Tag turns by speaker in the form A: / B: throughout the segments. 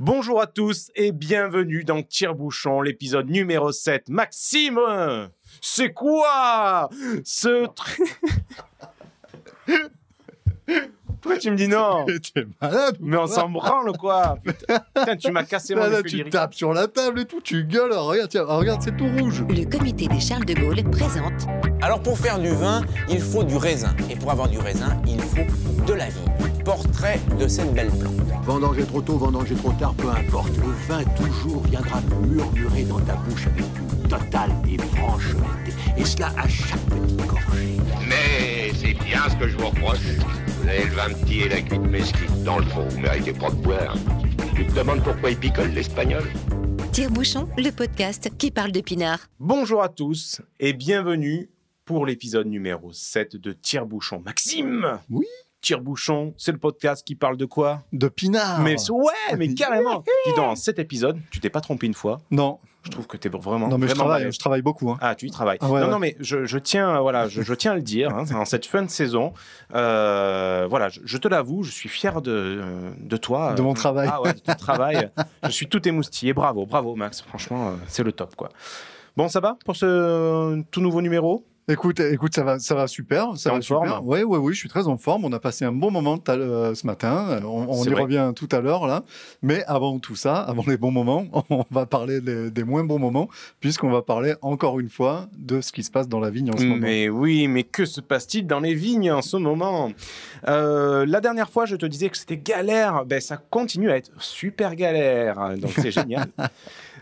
A: Bonjour à tous et bienvenue dans Tire-Bouchon, l'épisode numéro 7. Maxime, c'est quoi ce truc Pourquoi tu me dis non
B: T'es malade
A: Mais on s'en branle quoi Putain, putain, tu m'as cassé mon
B: Là, tu
A: lyrique.
B: tapes sur la table et tout, tu gueules. Regarde, tiens, regarde, c'est tout rouge.
C: Le comité des Charles de Gaulle présente
D: Alors pour faire du vin, il faut du raisin. Et pour avoir du raisin, il faut de la vie. Portrait de cette belle plante.
E: Vendanger trop tôt, vendanger trop tard, peu importe. Le vin toujours viendra murmurer dans ta bouche avec une totale et franche honnêteté. Et cela à chaque petite gorgée.
F: Mais c'est bien ce que je vous reproche. Vous avez le vin petit et la cuite mesquite. Dans le fond, vous méritez pas de boire. Tu te demandes pourquoi il picole l'espagnol?
C: Tire-Bouchon, le podcast qui parle de pinard.
A: Bonjour à tous et bienvenue pour l'épisode numéro 7 de Tire-Bouchon. Maxime
B: Oui
A: Tire-Bouchon, c'est le podcast qui parle de quoi?
B: De pinard.
A: Mais ouais, mais carrément Dis donc, dans cet épisode, tu t'es pas trompé une fois.
B: Non,
A: Je trouve que t'es vraiment
B: non, mais je travaille, je travaille beaucoup. hein.
A: Ah, tu y travailles.
B: Ah ouais,
A: non,
B: ouais.
A: non, mais je, je tiens, voilà, je, je tiens à le dire. hein, en cette fin de saison, euh, voilà, je, je te l'avoue, je suis fier de, de toi.
B: De mon travail.
A: Ah ouais, de ton travail. je suis tout émoustillé. Bravo, bravo, Max. Franchement, euh, c'est le top, quoi. Bon, ça va pour ce tout nouveau numéro?
B: Écoute, écoute, ça va, ça va super. Ça va super.
A: forme?
B: Oui, oui, oui, je suis très en forme. On a passé un bon moment l'heure, ce matin. Euh, On, y
A: vrai.
B: revient tout à l'heure là. Mais avant tout ça, avant les bons moments, on va parler des, des moins bons moments, puisqu'on va parler encore une fois de ce qui se passe dans la vigne en ce moment.
A: Mais oui, mais que se passe-t-il dans les vignes en ce moment? Euh, La dernière fois, je te disais que c'était galère. Ben, ça continue à être super galère. Donc, c'est génial.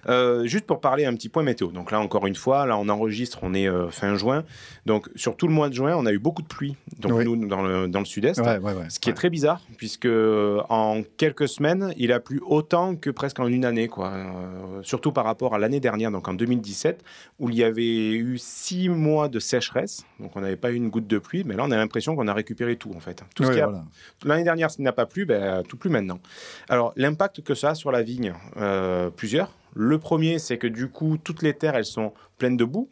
A: Euh, juste pour parler un petit point météo. Donc là, encore une fois, là, on enregistre, on est euh, fin juin. Donc, sur tout le mois de juin, on a eu beaucoup de pluie. Donc,
B: Oui.
A: nous, dans le, dans le sud-est.
B: Ouais, ouais, ouais.
A: Ce qui est très bizarre, puisque euh, en quelques semaines, il a plu autant que presque en une année, quoi. Euh, surtout par rapport à l'année dernière, donc en 2017, où il y avait eu six mois de sécheresse, donc on n'avait pas eu une goutte de pluie, mais là on a l'impression qu'on a récupéré tout en fait. Tout ce qui a-
B: voilà.
A: L'année dernière, ce qui n'a pas plu, ben, tout plus maintenant. Alors l'impact que ça a sur la vigne, plusieurs. Le premier, c'est que du coup, toutes les terres, elles sont pleines de boue.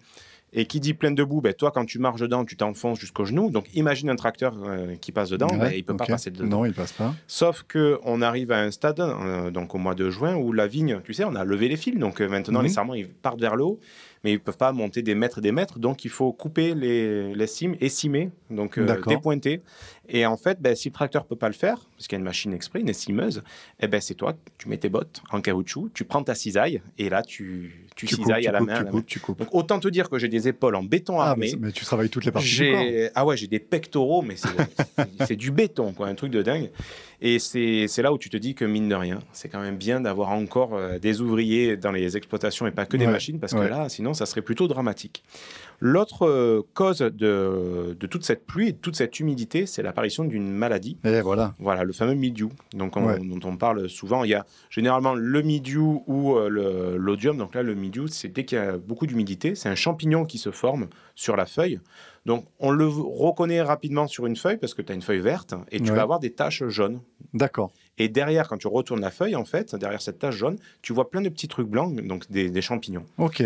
A: Et qui dit pleine de boue, ben, toi, quand tu marches dedans, tu t'enfonces jusqu'au genou. Donc, imagine un tracteur euh, qui passe dedans, ben, il peut pas passer dedans.
B: Non, il passe pas.
A: Sauf que on arrive à un stade, euh, donc au mois de juin, où la vigne, tu sais, on a levé les fils, donc euh, maintenant
B: Mhm.
A: les sarments ils partent vers le haut, mais ils peuvent pas monter des mètres et des mètres, donc il faut couper les, les cimes et cimer, donc euh, dépointer. Et en fait, ben, si le tracteur peut pas le faire, parce qu'il y a une machine exprès, une cimeuse, eh ben c'est toi, tu mets tes bottes en caoutchouc, tu prends ta cisaille et là tu, tu, cisailles à la main.
B: tu coupes, tu coupes.
A: Donc autant te dire que j'ai des épaules en béton
B: Ah,
A: armé.
B: mais, mais tu travailles toutes les parties du corps.
A: J'ai ah ouais j'ai des pectoraux mais c'est c'est du béton quoi un truc de dingue et c'est là où tu te dis que mine de rien c'est quand même bien d'avoir encore euh, des ouvriers dans les exploitations et pas que des
B: Ouais,
A: machines parce que là sinon ça serait plutôt dramatique. L'autre euh, cause de, de toute cette pluie et de toute cette humidité c'est l'apparition d'une maladie
B: Et voilà.
A: voilà, le fameux mildiou, donc on-
B: Ouais.
A: dont on parle souvent. Il y a généralement le mildiou ou euh, l'odium. Donc là, le mildiou, c'est dès qu'il y a beaucoup d'humidité, c'est un champignon qui se forme sur la feuille. Donc on le reconnaît rapidement sur une feuille parce que tu as une feuille verte et tu
B: Ouais.
A: vas avoir des taches jaunes.
B: D'accord.
A: Et derrière, quand tu retournes la feuille, en fait, derrière cette tache jaune, tu vois plein de petits trucs blancs, donc des, des champignons.
B: Ok.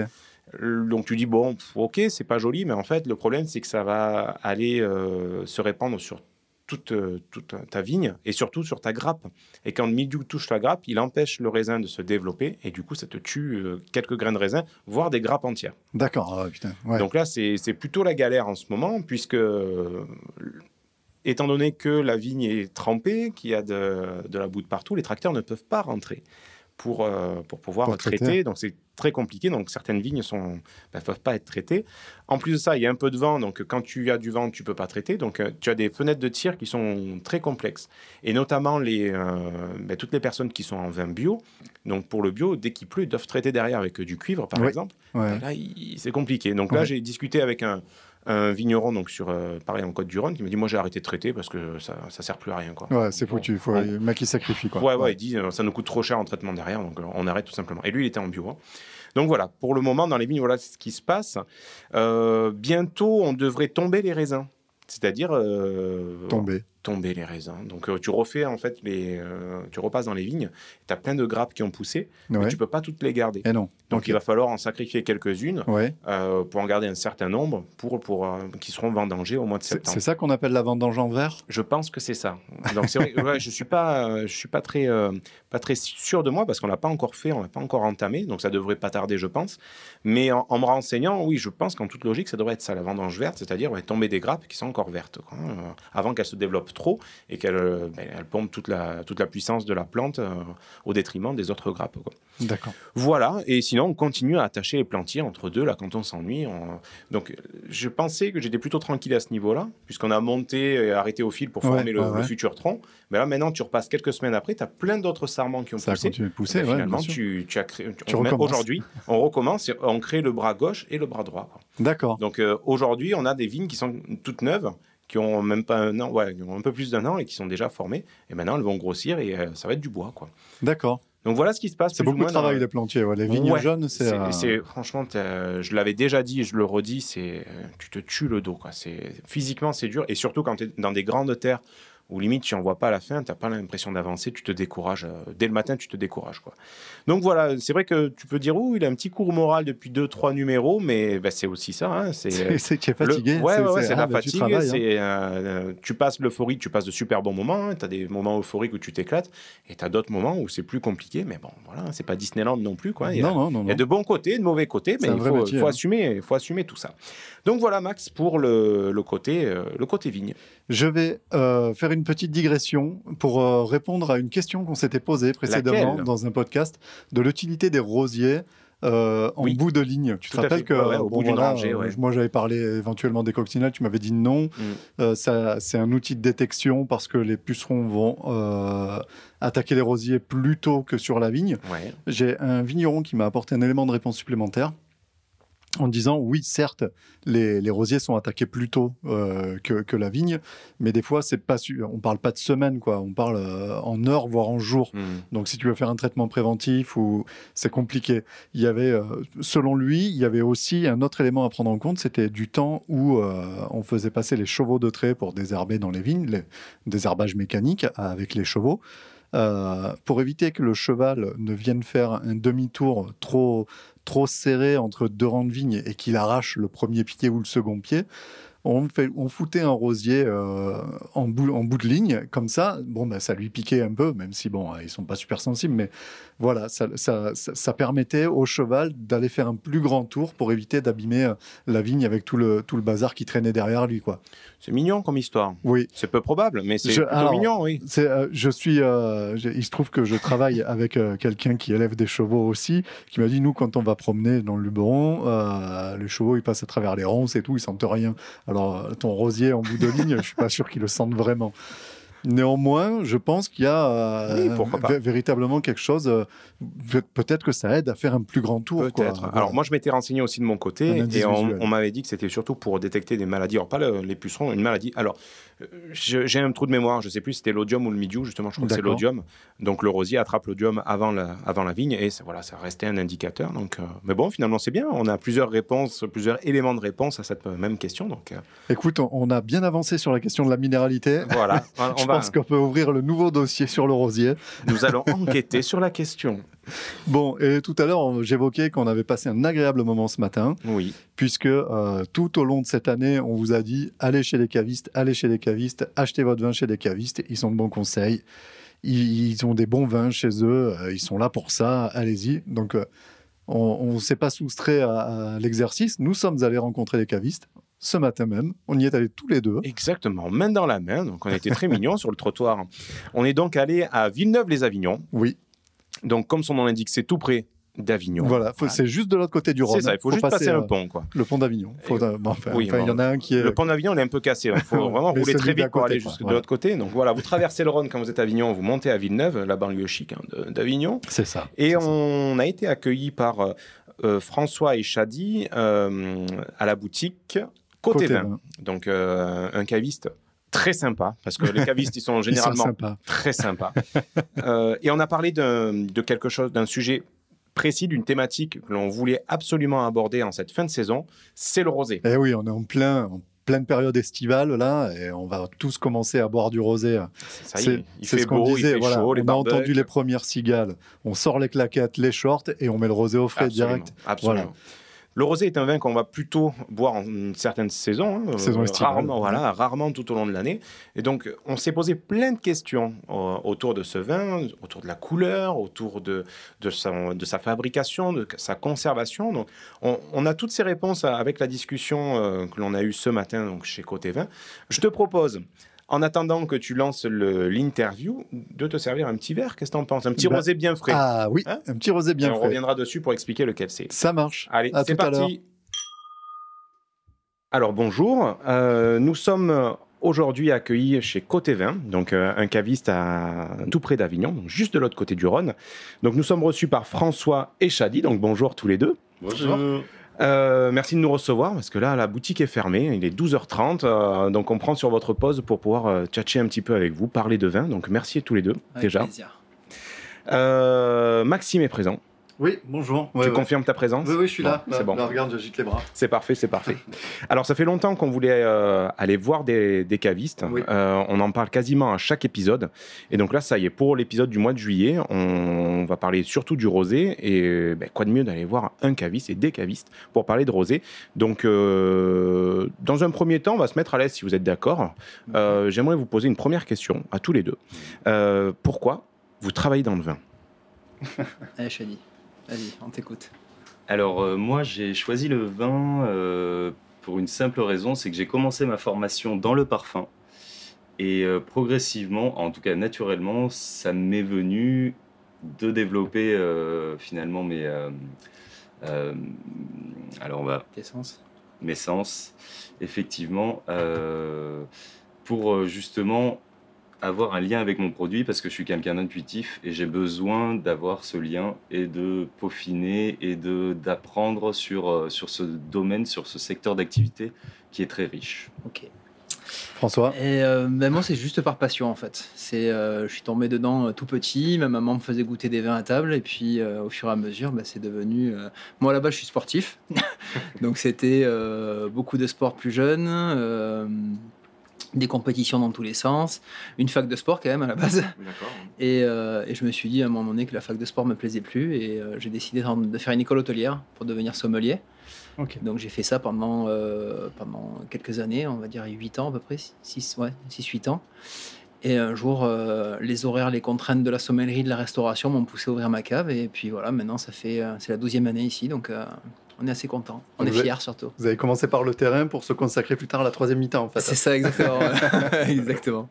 A: Donc tu dis, bon, ok, c'est pas joli, mais en fait, le problème, c'est que ça va aller euh, se répandre sur toute, euh, toute ta vigne et surtout sur ta grappe. Et quand le mildiou touche la grappe, il empêche le raisin de se développer et du coup, ça te tue euh, quelques grains de raisin, voire des grappes entières.
B: D'accord. Ah, putain. Ouais.
A: Donc là, c'est plutôt la galère en ce moment, puisque étant donné que la vigne est trempée, qu'il y a de, de la boue de partout, les tracteurs ne peuvent pas rentrer pour, euh, pour pouvoir
B: Pour
A: traiter.
B: traiter.
A: Donc c'est très compliqué. Donc certaines vignes ne peuvent pas être traitées. En plus de ça, il y a un peu de vent. Donc quand tu as du vent, tu peux pas traiter. Donc euh, tu as des fenêtres de tir qui sont très complexes. Et notamment les, euh, ben, toutes les personnes qui sont en vin bio. Donc pour le bio, dès qu'il pleut, ils doivent traiter derrière avec euh, du cuivre, par
B: Oui.
A: exemple.
B: Ouais.
A: Là, c'est compliqué. Donc là,
B: Ouais.
A: j'ai discuté avec un, un vigneron, donc sur euh, pareil en Côte-du-Rhône, qui me dit Moi, j'ai arrêté de traiter parce que ça, ça sert plus à rien. Quoi.
B: Ouais, c'est foutu. Faut,
A: Bon.
B: Le mec, il sacrifie, quoi.
A: Ouais, ouais, il dit euh, Ça nous coûte trop cher en traitement derrière, donc euh, on arrête tout simplement. Et lui, il était en bio. hein. Donc voilà, pour le moment, dans les vignes, voilà ce qui se passe. Bientôt, on devrait tomber les raisins. C'est-à-dire.
B: Tomber.
A: Tomber les raisins. Donc euh, tu refais en fait les, euh, tu repasses dans les vignes, tu as plein de grappes qui ont poussé, mais tu peux pas toutes les garder.
B: Et non.
A: Donc il va falloir en sacrifier quelques-unes
B: Ouais.
A: euh, pour en garder un certain nombre pour, pour qui seront vendangés au mois de septembre.
B: c'est ça qu'on appelle la vendange en verre?
A: Je pense que c'est ça. Donc c'est vrai, que, ouais, je suis pas, je suis pas très, pas très sûr de moi parce qu'on l'a pas encore fait, on l'a pas encore entamé, donc ça devrait pas tarder, je pense. Mais en, en me renseignant, oui, je pense qu'en toute logique, ça devrait être ça, la vendange verte, c'est-à-dire tomber des grappes qui sont encore vertes, quoi, euh, avant qu'elles se développent trop et qu'elles euh, ben, pompent toute la, toute la puissance de la plante euh, au détriment des autres grappes.
B: D'accord.
A: Voilà, et sinon on continue à attacher les plantiers entre deux, là, quand on s'ennuie. on- Donc je pensais que j'étais plutôt tranquille à ce niveau-là, puisqu'on a monté et arrêté au fil pour
B: Ouais,
A: former le,
B: ouais, ouais.
A: le futur tronc. Mais là maintenant, tu repasses quelques semaines après, tu as plein d'autres sarments qui ont
B: Ça a
A: poussé.
B: continué de pousser,
A: Et
B: ouais,
A: finalement, tu, tu as créé. Aujourd'hui, on recommence, et on crée le bras gauche et le bras droit.
B: D'accord.
A: Donc euh, aujourd'hui, on a des vignes qui sont toutes neuves, qui ont même pas un an, ouais, qui ont un peu plus d'un an et qui sont déjà formées. Et maintenant, elles vont grossir et euh, ça va être du bois, quoi.
B: D'accord.
A: Donc voilà ce qui se passe.
B: C'est beaucoup de
A: moins dans-
B: travail, les plantiers. ouais. Les vignes
A: Ouais,
B: jeunes, c'est. euh,
A: franchement, je l'avais déjà dit et je le redis, c'est, euh, tu te tues le dos. Quoi. C'est, physiquement, c'est dur. Et surtout quand tu es dans des grandes terres où limite tu n'en vois pas la fin, tu n'as pas l'impression d'avancer, tu te décourages. euh, dès le matin, tu te décourages. Quoi. Donc voilà, c'est vrai que tu peux dire, ouh, il a un petit cours moral depuis 2-3 numéros, mais ben, c'est aussi ça. hein, c'est,
B: C'est c'est qui est
A: le-
B: fatigué.
A: ouais, ouais, ouais, c'est
B: ah,
A: la
B: bah, tu
A: fatigue.
B: hein.
A: c'est, euh, euh, tu passes l'euphorie, tu passes de super bons moments. tu as des moments euphoriques où tu t'éclates. Et tu as d'autres moments où c'est plus compliqué. Mais bon, voilà, c'est pas Disneyland non plus. Quoi. Il y a-
B: Non, non, non.
A: il y a de bons côtés, de mauvais côtés, mais
B: C'est
A: il faut,
B: métier,
A: faut
B: hein.
A: assumer, faut assumer tout ça. Donc voilà, Max, pour le, le côté, euh, le côté vigne.
B: Je vais euh, faire une petite digression pour euh, répondre à une question qu'on s'était posée précédemment
A: Laquelle?
B: dans un podcast de l'utilité des rosiers. euh, en
A: Oui.
B: bout de ligne. Tu te
A: Tout
B: rappelles que
A: Ouais, ouais, au
B: bon,
A: bout
B: voilà,
A: rangée, ouais.
B: moi j'avais parlé éventuellement des coccinelles, tu m'avais dit non.
A: Mm.
B: Euh, ça, c'est un outil de détection parce que les pucerons vont euh, attaquer les rosiers plus tôt que sur la vigne. J'ai un vigneron qui m'a apporté un élément de réponse supplémentaire en disant oui, certes, les, les rosiers sont attaqués plus tôt euh, que, que la vigne, mais des fois, c'est pas su- on parle pas de semaines, quoi. On parle euh, en heures, voire en jours.
A: Mm.
B: Donc, si tu veux faire un traitement préventif, ou c'est compliqué. Il y avait, euh, selon lui, il y avait aussi un autre élément à prendre en compte, c'était du temps où on faisait passer les chevaux de trait pour désherber dans les vignes, les désherbage mécanique avec les chevaux. Euh, pour éviter que le cheval ne vienne faire un demi-tour trop, trop serré entre deux rangs de vignes et qu'il arrache le premier pied ou le second pied, on, fait, on foutait un rosier euh, en, bout, en bout de ligne, comme ça, bon, ben, ça lui piquait un peu, même si bon, ils sont pas super sensibles, mais voilà, ça- ça permettait au cheval d'aller faire un plus grand tour pour éviter d'abîmer euh, la vigne avec tout le, tout le bazar qui traînait derrière lui, quoi.
A: C'est mignon comme histoire.
B: Oui,
A: C'est peu probable, mais c'est mignon, oui.
B: euh, je suis, euh, il se trouve que je travaille avec euh, quelqu'un qui élève des chevaux aussi, qui m'a dit nous quand on va promener dans le Luberon, les chevaux ils passent à travers les ronces et tout, ils sentent rien. Alors ton rosier en bout de ligne, je suis pas sûr qu'ils le sentent vraiment. Néanmoins, je pense qu'il y a euh,
A: Oui,
B: véritablement quelque chose. euh, peut- peut-être que ça aide à faire un plus grand tour.
A: Peut-être.
B: Voilà.
A: Alors moi, je m'étais renseigné aussi de mon côté et on, m'avait dit que c'était surtout pour détecter des maladies. Alors pas le- les pucerons, une maladie. Alors euh, j'ai un trou de mémoire. Je sais plus si c'était l'odium ou le midiou. Justement, je crois que c'est l'odium. Donc le rosier attrape l'odium avant la, avant la vigne et ça, voilà, ça restait un indicateur. Donc, euh, mais bon, finalement, c'est bien. On a plusieurs réponses, plusieurs éléments de réponse à cette même question. Donc euh,
B: Écoute, on, on a bien avancé sur la question de la minéralité.
A: voilà. On va-
B: pense qu'on peut ouvrir le nouveau dossier sur le rosier.
A: nous allons enquêter sur la question.
B: Bon, et tout à l'heure, j'évoquais qu'on avait passé un agréable moment ce matin,
A: Oui.
B: puisque euh, tout au long de cette année, on vous a dit allez chez les cavistes, allez chez les cavistes, achetez votre vin chez les cavistes, ils sont de bons conseils, ils, ils ont des bons vins chez eux, euh, ils sont là pour ça, allez-y. Donc, euh, on ne s'est pas soustrait à, à l'exercice, nous sommes allés rencontrer les cavistes ce matin même, on y est allés tous les deux.
A: Exactement, main dans la main. Donc on était très mignons sur le trottoir. On est donc allé à Villeneuve-les-Avignon.
B: Oui,
A: Donc comme son nom l'indique, c'est tout près d'Avignon.
B: voilà, faut- c'est juste de l'autre côté du Rhône.
A: C'est ça, il faut, juste passer, un
B: euh,
A: pont. Quoi.
B: Le pont d'Avignon. Faut-
A: Et-
B: euh, bon, enfin,
A: oui,
B: enfin, il y en a un qui est.
A: Le pont d'Avignon, il est un peu cassé. Il faut
B: Ouais,
A: vraiment rouler très vite pour aller jusque de l'autre côté. Donc voilà, vous traversez le Rhône quand vous êtes à Avignon, vous montez à Villeneuve, la banlieue chic hein, d'Avignon.
B: C'est ça.
A: Et
B: ça.
A: on a été accueillis par euh, euh, François et Chadi euh, à la boutique Côté,
B: Côté
A: Vin.
B: vin.
A: Donc euh, un caviste très sympa, parce que les cavistes, ils sont
B: Ils sont
A: généralement
B: sympas.
A: très sympas. Euh, et on a parlé de quelque chose, d'un sujet précis, d'une thématique que l'on voulait absolument aborder en cette fin de saison, c'est le rosé.
B: Eh oui, on est en plein, en pleine période estivale là, et on va tous commencer à boire du rosé.
A: Ça y
B: C'est
A: est, il fait
B: ce
A: beau,
B: disait.
A: il fait
B: voilà.
A: chaud, les
B: on a entendu les premières cigales. On sort les claquettes, les shorts et on met le rosé au frais
A: Absolument,
B: direct.
A: absolument.
B: Voilà.
A: Le rosé est un vin qu'on va plutôt boire en une certaine saison, hein,
B: Saison estivale.
A: rarement, voilà, rarement tout au long de l'année. Et donc, on s'est posé plein de questions euh, autour de ce vin, autour de la couleur, autour de, de, sa, de sa fabrication, de sa conservation. Donc, on, on a toutes ces réponses avec la discussion euh, que l'on a eue ce matin donc, chez Côté Vin. Je te propose, en attendant que tu lances l'interview, de te servir un petit verre. Qu'est-ce que tu en penses? Un petit
B: Bah,
A: rosé bien frais.
B: Ah oui,
A: Hein?
B: un petit rosé
A: Et
B: bien
A: on
B: frais.
A: reviendra dessus pour expliquer lequel c'est.
B: Ça marche.
A: Allez, c'est parti. Alors bonjour, Euh, nous sommes aujourd'hui accueillis chez Côté Vin, donc euh, un caviste à tout près d'Avignon, donc juste de l'autre côté du Rhône. Donc nous sommes reçus par François et Chadi, donc bonjour tous les deux.
G: Bonjour.
A: Euh, merci de nous recevoir parce que là la boutique est fermée, il est 12h30, euh, donc on prend sur votre pause pour pouvoir euh, tchatcher un petit peu avec vous, parler de vin. Donc merci à tous les deux déjà. Euh, Maxime est présent.
B: Oui, bonjour.
A: tu confirmes ta présence
B: Oui, oui, je suis
A: Bon,
B: là.
A: C'est bon.
B: Là, regarde, j'agite les bras.
A: C'est parfait, c'est parfait. Alors, ça fait longtemps qu'on voulait euh, aller voir des, des cavistes.
B: Oui.
A: Euh, on en parle quasiment à chaque épisode. Et donc là, ça y est, pour l'épisode du mois de juillet, on va parler surtout du rosé. Et ben, quoi de mieux d'aller voir un caviste et des cavistes pour parler de rosé. Donc, euh, dans un premier temps, on va se mettre à l'aise si vous êtes d'accord. Euh, J'aimerais vous poser une première question à tous les deux. Euh, pourquoi vous travaillez dans le vin?
H: Allez, Chadi, vas-y, on t'écoute.
G: Alors euh, moi j'ai choisi le vin euh, pour une simple raison, c'est que j'ai commencé ma formation dans le parfum. Et euh, progressivement, en tout cas naturellement, ça m'est venu de développer finalement mes... alors on va
H: Tes sens
G: mes sens, effectivement, pour justement avoir un lien avec mon produit parce que je suis quelqu'un d'intuitif et j'ai besoin d'avoir ce lien et de peaufiner et de d'apprendre sur, euh, sur ce domaine, sur ce secteur d'activité qui est très riche.
H: Ok.
B: François?
H: Et euh, ben, moi, c'est juste par passion en fait. C'est, euh, je suis tombé dedans euh, tout petit. Ma maman me faisait goûter des vins à table, et puis euh, au fur et à mesure, ben, c'est devenu. euh, Moi là-bas, je suis sportif, donc c'était euh, beaucoup de sport plus jeune, euh, des compétitions dans tous les sens, une fac de sport quand même à la base. Et, euh, et je me suis dit à un moment donné que la fac de sport me plaisait plus, et euh, j'ai décidé de faire une école hôtelière pour devenir sommelier. Donc j'ai fait ça pendant, euh, pendant quelques années, on va dire 8 ans à peu près, 6, ouais, 8 ans. Et un jour, euh, les horaires, les contraintes de la sommellerie, de la restauration m'ont poussé à ouvrir ma cave. Et puis voilà, maintenant, ça fait, euh, c'est la 12e année ici, donc euh, on est assez content. On est fiers surtout.
B: Vous avez commencé par le terrain pour se consacrer plus tard à la troisième mi-temps, en fait.
H: C'est ça, exactement. exactement.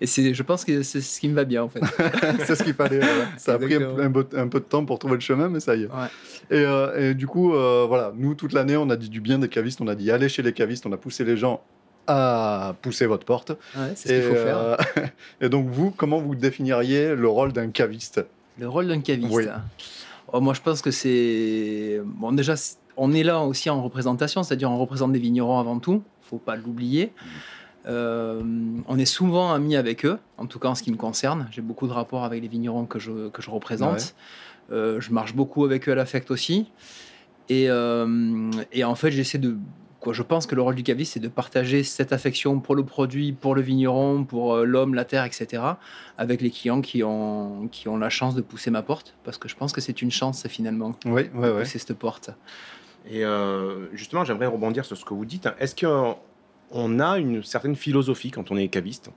H: Et c'est, je pense que c'est ce qui me va bien, en fait.
B: c'est ce qu'il fallait. voilà. Ça a pris un, un peu, un peu de temps pour trouver le chemin, mais ça y est.
H: Ouais.
B: Et, euh, et du coup, euh, voilà, nous, toute l'année, on a dit du bien des cavistes, on a dit allez chez les cavistes, on a poussé les gens à pousser votre porte.
H: Ouais, c'est ce qu'il faut faire.
B: euh, et donc, vous, comment vous définiriez le rôle d'un caviste?
H: Le rôle d'un caviste.
B: Oui.
H: Oh, moi, je pense que c'est. Bon, déjà, on est là aussi en représentation, c'est-à-dire on représente des vignerons avant tout, faut pas l'oublier. Euh, on est souvent amis avec eux, en tout cas en ce qui me concerne. J'ai beaucoup de rapports avec les vignerons que je, que je représente. Euh, je marche beaucoup avec eux à l'affect aussi. Et, euh, et en fait, j'essaie de. Quoi, je pense que le rôle du caviste, c'est de partager cette affection pour le produit, pour le vigneron, pour euh, l'homme, la terre, etc., avec les clients qui ont, qui ont la chance de pousser ma porte. Parce que je pense que c'est une chance, finalement,
B: Oui,
H: de
B: ouais, ouais.
H: pousser cette porte.
A: Et euh, justement, j'aimerais rebondir sur ce que vous dites. Est-ce qu'on a une certaine philosophie quand on est caviste?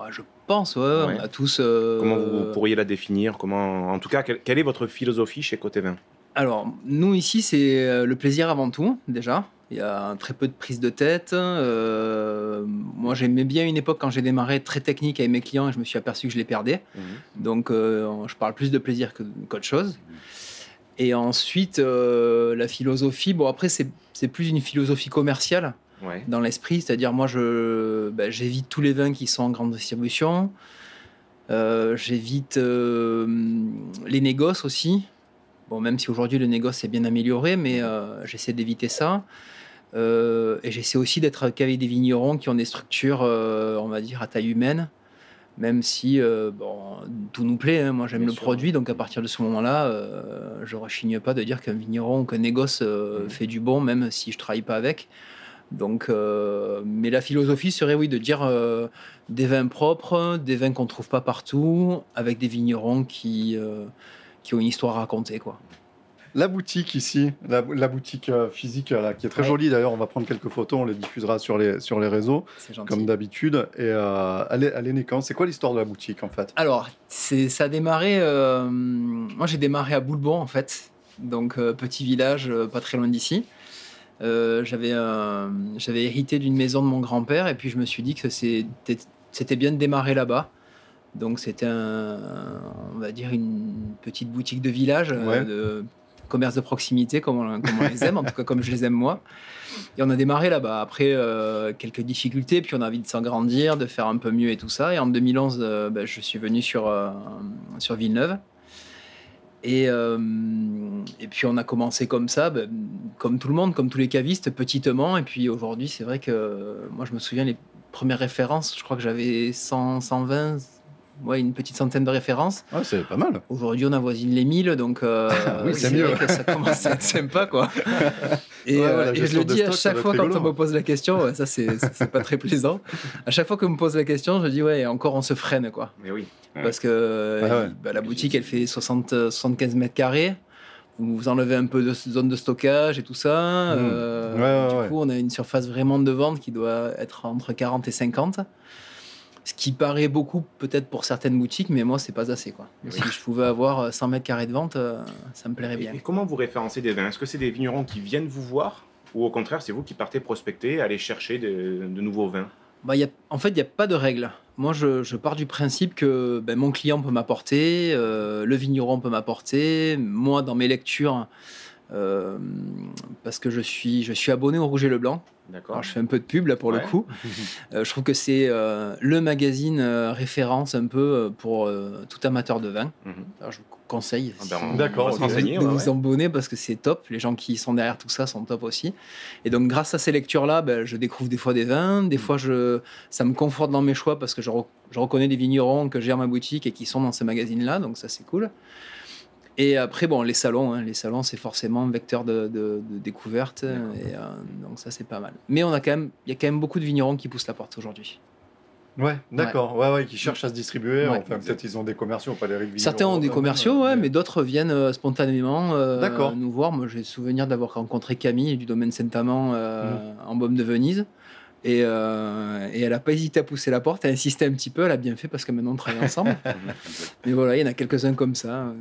H: Ouais, je pense, ouais,
A: Ouais.
H: on a tous. euh,
A: Comment vous pourriez la définir? Comment, En tout cas, quelle est votre philosophie chez Côté Vin
H: Alors, nous ici, c'est euh, le plaisir avant tout, déjà. Il y a très peu de prise de tête. Euh, moi, j'aimais bien une époque quand j'ai démarré très technique avec mes clients et je me suis aperçu que je les perdais. Donc, euh, je parle plus de plaisir que- qu'autre chose. Et ensuite, euh, la philosophie, bon, après, c'est plus une philosophie commerciale
A: Ouais.
H: dans l'esprit, c'est-à-dire moi ben, j'évite tous les vins qui sont en grande distribution, j'évite les négoces aussi. Bon, même si aujourd'hui le négoce est bien amélioré, mais euh, j'essaie d'éviter ça. Euh, et j'essaie aussi d'être qu'avec des vignerons qui ont des structures, euh, on va dire, à taille humaine. Même si bon, tout nous plaît, hein. moi j'aime
A: Bien
H: le
A: sûr.
H: produit, donc à partir de ce moment-là, je rechigne pas de dire qu'un vigneron ou qu'un négoce
A: Mhm.
H: fait du bon, même si je travaille pas avec. Donc, euh, mais la philosophie serait, oui, de dire euh, des vins propres, des vins qu'on ne trouve pas partout, avec des vignerons qui, euh, qui ont une histoire à raconter, quoi.
B: La boutique ici, la, la boutique euh, physique là, qui est très
H: Ouais.
B: jolie d'ailleurs, on va prendre quelques photos, on les diffusera sur les, sur les réseaux, comme d'habitude. Et euh, elle, est, elle est née quand? C'est quoi l'histoire de la boutique en fait?
H: Alors, ça a démarré. euh, moi, j'ai démarré à Boulebon, en fait. Donc, euh, petit village pas très loin d'ici. J'avais, j'avais hérité d'une maison de mon grand-père et puis je me suis dit que c'était bien de démarrer là-bas. Donc, c'était un, on va dire une petite boutique de village, euh,
B: Ouais.
H: de commerce de proximité, comme on, comme on les aime, en tout cas comme je les aime moi. Et on a démarré là-bas. Après, euh, quelques difficultés, puis on a envie de s'agrandir, de faire un peu mieux et tout ça. Et en 2011, euh, ben, je suis venu sur, euh, sur Villeneuve. Et, et puis on a commencé comme ça, ben, comme tout le monde, comme tous les cavistes, petitement. Et puis aujourd'hui, c'est vrai que moi, je me souviens les premières références, je crois que j'avais 100, 120, ouais, une petite centaine de références.
B: Ouais, C'est pas mal.
H: Aujourd'hui, on avoisine les 1000, donc euh,
B: Oui, c'est
H: c'est
B: mieux.
H: vrai que ça commence à être sympa, quoi. Et,
B: Ouais, ouais,
H: euh, et je le dis à
B: stock,
H: chaque fois quand on me
B: hein.
H: pose la question, ouais, ça c'est pas très plaisant. À chaque fois qu'on me pose la question, je dis ouais, encore on se freine, quoi.
A: Mais oui.
G: Ouais.
H: Parce que
B: ouais.
H: bah, la boutique, elle fait 60, 75 mètres carrés. Vous vous enlevez un peu de zone de stockage et tout ça. Euh.
B: Ouais, ouais,
H: du
B: ouais.
H: coup, on a une surface vraiment de vente qui doit être entre 40 et 50. Ce qui paraît beaucoup peut-être pour certaines boutiques, mais moi, c'est pas assez. Quoi. Si je pouvais avoir 100 mètres carrés de vente, euh, ça me plairait bien.
A: Et comment vous référencez des vins? Est-ce que c'est des vignerons qui viennent vous voir? Ou au contraire, c'est vous qui partez prospecter, aller chercher de, de nouveaux vins?
H: Bah, y a, en fait, il n'y a pas de règle. Moi, je, je pars du principe que ben, mon client peut m'apporter, euh, le vigneron peut m'apporter. Moi, dans mes lectures, euh, parce que je suis, je suis abonné au Rouge et le Blanc.
A: D'accord.
H: Alors, je fais un peu de pub là pour
A: Ouais.
H: le coup. Euh, je trouve que c'est euh, le magazine euh, référence un peu pour euh, tout amateur de vin.
A: Mhm.
H: Alors, je vous conseille
A: Ah ben,
B: D'accord,
A: on va se
B: ok.
A: renseigner.
H: de
A: ouais,
H: vous
A: ouais.
H: abonner parce que c'est top. Les gens qui sont derrière tout ça sont top aussi. Et donc, grâce à ces lectures-là, ben, je découvre des fois des vins. Des fois, je, ça me conforte dans mes choix parce que je, re- je reconnais des vignerons que j'ai à ma boutique et qui sont dans ce magazine-là. Donc, ça, c'est cool. Et après, bon, les salons, hein, les salons, c'est forcément un vecteur de, de- de découverte. Et, euh, donc, ça, c'est pas mal. Mais on a quand même, il y a quand même beaucoup de vignerons qui poussent la porte aujourd'hui.
B: Ouais, d'accord. Ouais. ouais, qui cherchent à se distribuer.
H: Ouais.
B: enfin, peut-être ils ont des commerciaux, pas les rives
H: Certains ont des commerciaux, ouais, mais d'autres viennent euh, spontanément euh, nous voir. Moi, j'ai le souvenir d'avoir rencontré Camille du domaine Saint-Amand euh,
B: Mhm.
H: en Baume de Venise. Et, euh, et elle n'a pas hésité à pousser la porte, elle a insisté un petit peu, elle a bien fait parce que maintenant on travaille ensemble. mais voilà, il y en a quelques-uns comme ça euh,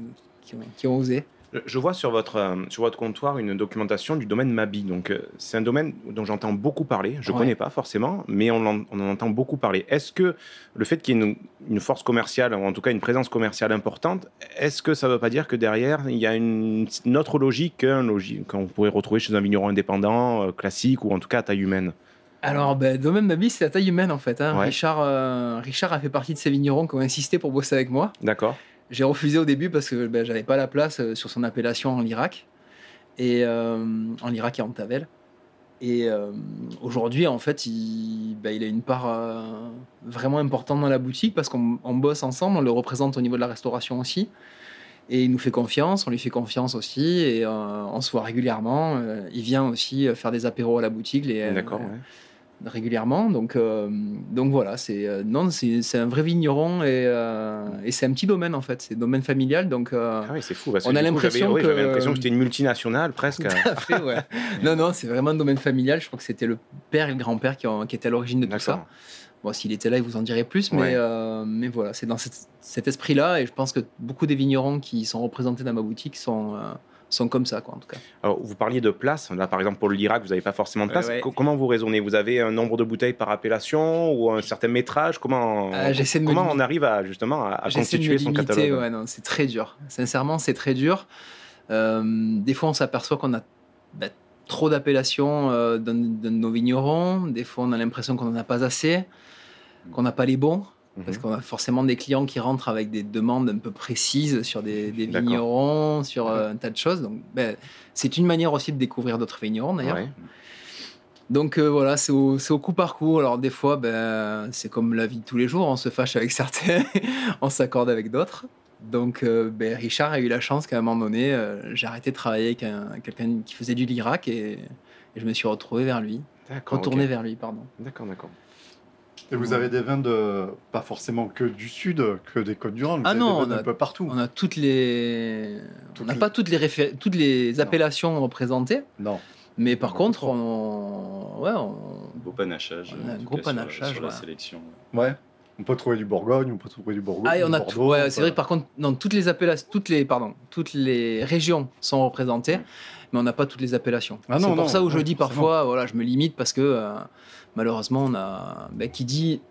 H: qui, ont, qui ont osé.
A: Je- vois sur votre, euh, sur votre comptoir une documentation du domaine Mabi. Donc, euh, c'est un domaine dont j'entends beaucoup parler. Je ne
H: Ouais.
A: connais pas forcément, mais on en, on en entend beaucoup parler. Est-ce que le fait qu'il y ait une, une force commerciale, ou en tout cas une présence commerciale importante, est-ce que ça ne veut pas dire que derrière, il y a une, une autre logique qu'un logique qu'on pourrait retrouver chez un vigneron indépendant, euh, classique, ou en tout cas à taille humaine?
H: Alors, ben, domaine ma vie, c'est la taille humaine en fait. hein.
A: Ouais.
H: Richard, Richard a fait partie de ces vignerons qui ont insisté pour bosser avec moi.
A: D'accord
H: J'ai refusé au début parce que ben, j'avais pas la place euh, sur son appellation en Lirac et euh, en Lirac et en Tavel. Et euh, aujourd'hui, en fait, il, ben, il a une part euh, vraiment importante dans la boutique parce qu'on on bosse ensemble, on le représente au niveau de la restauration aussi. Et il nous fait confiance, on lui fait confiance aussi, et on se voit régulièrement. Il vient aussi faire des apéros à la boutique
A: D'accord. ouais.
H: Régulièrement. Donc, euh, donc voilà, c'est euh, non, c'est un vrai vigneron et, euh, et c'est un petit domaine en fait, c'est domaine familial. Donc,
A: Ah oui, c'est fou. parce
H: On a
A: j'avais-
H: l'impression
A: J'avais
H: que-
A: l'impression que c'était une multinationale presque.
H: tout à fait, ouais. non, non, c'est vraiment un domaine familial. Je crois que c'était le père et le grand-père qui, ont- qui étaient à l'origine de tout ça. Bon, s'il était là, il vous en dirait plus, mais,
A: Ouais.
H: mais voilà, c'est dans cet, cet esprit-là et je pense que beaucoup des vignerons qui sont représentés dans ma boutique sont, sont comme ça, quoi, en tout cas.
A: Alors, vous parliez de place. Là, par exemple, pour le Lirac, vous n'avez pas forcément de place.
H: Ouais, ouais.
A: Co- Comment vous raisonnez? Vous avez un nombre de bouteilles par appellation ou un certain métrage? Comment,
H: Ah, j'essaie de me
A: comment on arrive à, justement à,
H: de
A: constituer son
H: limiter,
A: catalogue?
H: ouais, c'est très dur. Sincèrement, c'est très dur. Euh, des fois, on s'aperçoit qu'on a bah, trop d'appellations euh, dans, dans nos vignerons. Des fois, on a l'impression qu'on n'en a pas assez, qu'on n'a pas les bons. Parce
A: Mhm.
H: qu'on a forcément des clients qui rentrent avec des demandes un peu précises sur des, des vignerons, sur euh, un tas de choses. Donc, ben, c'est une manière aussi de découvrir d'autres vignerons, d'ailleurs.
A: Ouais.
H: Donc euh, voilà, c'est au, coup par coup. Alors des fois, ben, c'est comme la vie de tous les jours, on se fâche avec certains, on s'accorde avec d'autres. Donc euh, ben, Richard a eu la chance qu'à un moment donné, euh, j'ai arrêté de travailler avec un- quelqu'un qui faisait du Lirac et, Et je me suis retrouvé vers lui,
A: D'accord.
H: retourné
A: ok.
H: vers lui, pardon.
A: D'accord, d'accord.
B: Et vous avez des vins de pas forcément que du sud, que des Côtes du Rhône.
H: Ah non, on a-
B: un peu partout.
H: On a toutes les, on n'a
B: les-
H: pas toutes les réfé- toutes les appellations représentées,
B: Non.
H: mais par contre, on, ouais, on-
G: Beau panachage.
H: On a un gros
G: cas, sur la-
H: panachage,
G: Sur la
H: voilà.
G: sélection.
B: Ouais. On peut trouver du Bourgogne, on peut trouver du Bourgogne.
H: Ah, et on
B: du
H: a
B: Bordeaux,
H: tout. Ouais, c'est vrai que par contre, non, toutes les appellations, toutes les, pardon, toutes les régions sont représentées, mais on n'a pas toutes les appellations.
B: Ah
H: c'est
B: non,
H: pour
B: non,
H: ça où je dis parfois, voilà, je me limite parce que euh, malheureusement, on a, ben, qui dit,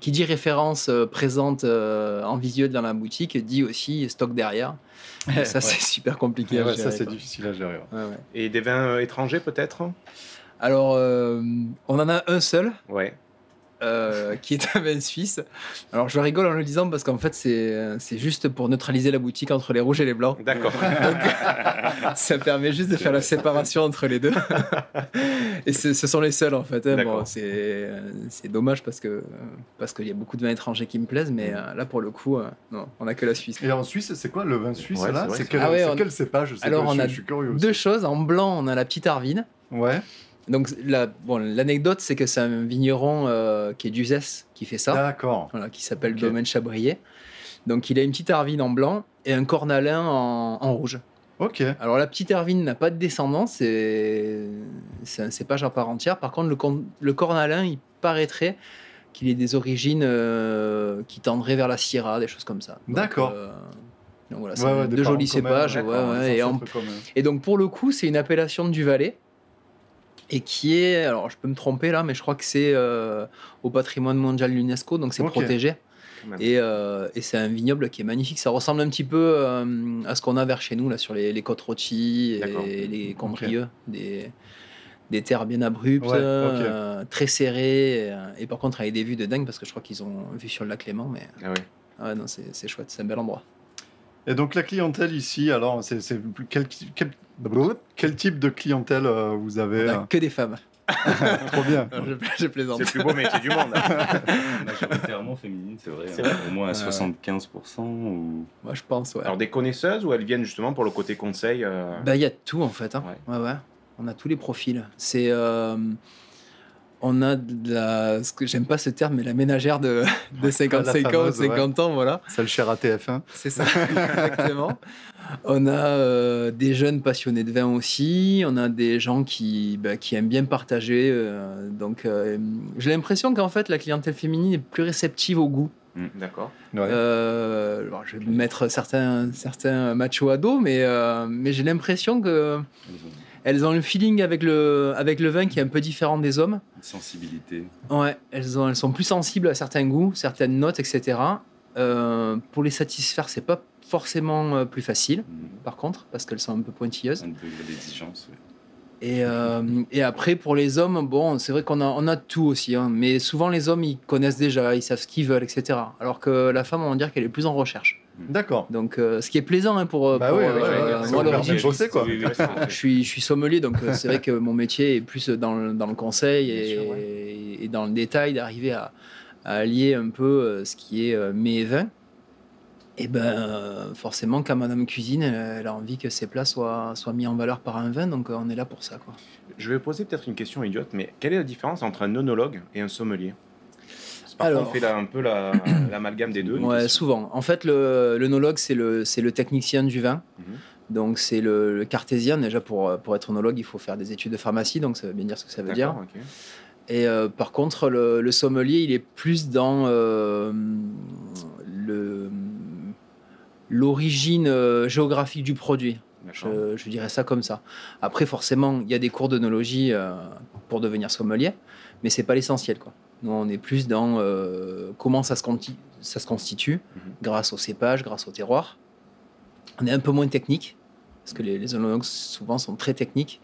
H: qui dit référence euh, présente euh, en visuel dans la boutique, dit aussi stock derrière. Et ça,
B: Ouais.
H: c'est super compliqué.
B: Ouais,
H: à
B: ouais,
H: gérer,
B: ça, c'est difficile à gérer. ouais.
A: Et des vins euh, étrangers peut-être?
H: Alors, on en a un seul.
A: Ouais.
H: Euh, qui est un vin suisse. Alors je rigole en le disant parce qu'en fait c'est c'est juste pour neutraliser la boutique entre les rouges et les blancs.
A: D'accord.
H: Ça permet juste de faire la séparation entre les deux. et ce, sont les seuls en fait. hein.
A: D'accord.
H: Bon, c'est c'est dommage parce que parce qu'il y a beaucoup de vins étrangers qui me plaisent, mais
A: Mm.
H: euh, là pour le coup, euh, non, on a que la Suisse.
B: Et en Suisse, c'est quoi le vin suisse
A: Ouais,
B: là
A: c'est
B: quel,
H: Ah ouais,
B: c'est
H: on-
B: quel cépage
H: Alors, on
B: je,
H: a
B: je suis curieux. aussi.
H: Deux choses. En blanc, on a la petite Arvine.
B: Ouais.
H: Donc la- bon, l'anecdote, c'est que c'est un vigneron euh, qui est d'Uzès qui fait ça.
B: D'accord.
H: voilà, qui s'appelle
B: Ok.
H: Domaine Chabrier. Donc il a une petite Arvine en blanc et un cornalin en, en rouge.
B: Ok.
H: Alors la petite Arvine n'a pas de descendance, c'est c'est un cépage à part entière. Par contre, le, cornalin, il paraîtrait qu'il ait des origines euh, qui tendraient vers la Syrah, des choses comme ça. Donc,
B: D'accord.
H: euh, donc voilà, c'est
B: Ouais, ouais, des
H: de
B: parents
H: jolis cépages. ouais, et, en- et donc pour le coup, c'est une appellation du Valais et qui est, alors je peux me tromper là, mais je crois que c'est euh, au patrimoine mondial de l'UNESCO, donc c'est protégé. Et, euh, et c'est un vignoble qui est magnifique. Ça ressemble un petit peu euh, à ce qu'on a vers chez nous, là, sur les, les côtes rôties et les Condrieux. Des, des terres bien abruptes,
B: Ouais,
H: très serrées. Et, et par contre, avec des vues de dingue, parce que je crois qu'ils ont vu sur le lac Léman. Mais
A: Ah ouais.
H: ah ouais, non, c'est chouette, c'est un bel endroit.
B: Et donc la clientèle ici, alors, c'est quel, quel, quel type de clientèle euh, vous avez
H: On
B: euh,
H: a que des femmes.
B: Trop bien.
H: je, je plaisante.
A: C'est le plus beau métier du monde.
G: Majoritairement féminine, c'est vrai.
A: C'est
G: hein.
A: vrai
G: Au moins à
H: Ouais.
G: 75% ou.
H: Moi, je pense, ouais.
A: Alors des connaisseuses ou elles viennent justement pour le côté conseil euh,
H: Bah, il y a tout en fait. hein. Ouais. ouais. On a tous les profils. C'est. euh, on a de la. Ce que j'aime pas ce terme, mais la ménagère de, de 55 ans ou
B: fameuse, ouais.
H: 50 ans, voilà.
B: Celle chez ATF1.
H: C'est ça, exactement. On a euh, des jeunes passionnés de vin aussi. On a des gens qui, bah, qui aiment bien partager. euh, donc, euh, j'ai l'impression qu'en fait, la clientèle féminine est plus réceptive au goût.
A: D'accord.
B: Ouais.
H: Euh, alors, je vais mettre certains, certains machos à dos, mais, euh, mais j'ai l'impression que elles ont le feeling avec le, avec le vin qui est un peu différent des hommes.
G: Une sensibilité.
H: Ouais, elles, ont, elles sont plus sensibles à certains goûts, certaines notes, etc. Euh, pour les satisfaire, c'est pas forcément euh, plus facile,
G: Mhm.
H: par contre, parce qu'elles sont un peu pointilleuses.
G: Un degré d'exigence. ouais.
H: Et, euh, et après, pour les hommes, bon, c'est vrai qu'on a, on a tout aussi, hein, mais souvent les hommes, ils connaissent déjà, ils savent ce qu'ils veulent, etc. Alors que la femme, on va dire qu'elle est plus en recherche.
B: D'accord.
H: Donc, euh, ce qui est plaisant hein, pour,
B: Bah
H: pour,
B: oui,
H: euh, moi, l'origine,
B: bosser, quoi.
H: Je suis, je suis sommelier, donc euh, c'est vrai que mon métier est plus dans le, dans le conseil et,
A: sûr,
H: et dans le détail, d'arriver à, à allier un peu ce qui est mes vins. Et ben euh, forcément, quand Madame cuisine, elle, a envie que ses plats soient, soient mis en valeur par un vin, donc euh, on est là pour ça. Quoi.
A: Je vais poser peut-être une question idiote, mais quelle est la différence entre un onologue et un sommelier?
H: Alors.
A: on fait là, un peu la- l'amalgame des deux.
H: Ouais, souvent. En fait, le l'œnologue, c'est le, c'est le technicien du vin.
A: Mhm.
H: Donc, c'est le, le cartésien. Déjà, pour, pour être onologue, il faut faire des études de pharmacie, donc ça veut bien dire ce que ça veut dire. Et euh, par contre, le, le sommelier, il est plus dans euh, le l'origine euh, géographique du produit. Je, je dirais ça comme ça. Après, forcément, il y a des cours d'œnologie euh, pour devenir sommelier, mais c'est pas l'essentiel. Quoi. Nous, on est plus dans euh, comment ça se, conti- ça se constitue,
A: Mhm.
H: grâce au cépage, grâce au terroir. On est un peu moins technique, parce que les, les œnologues, souvent, sont très techniques.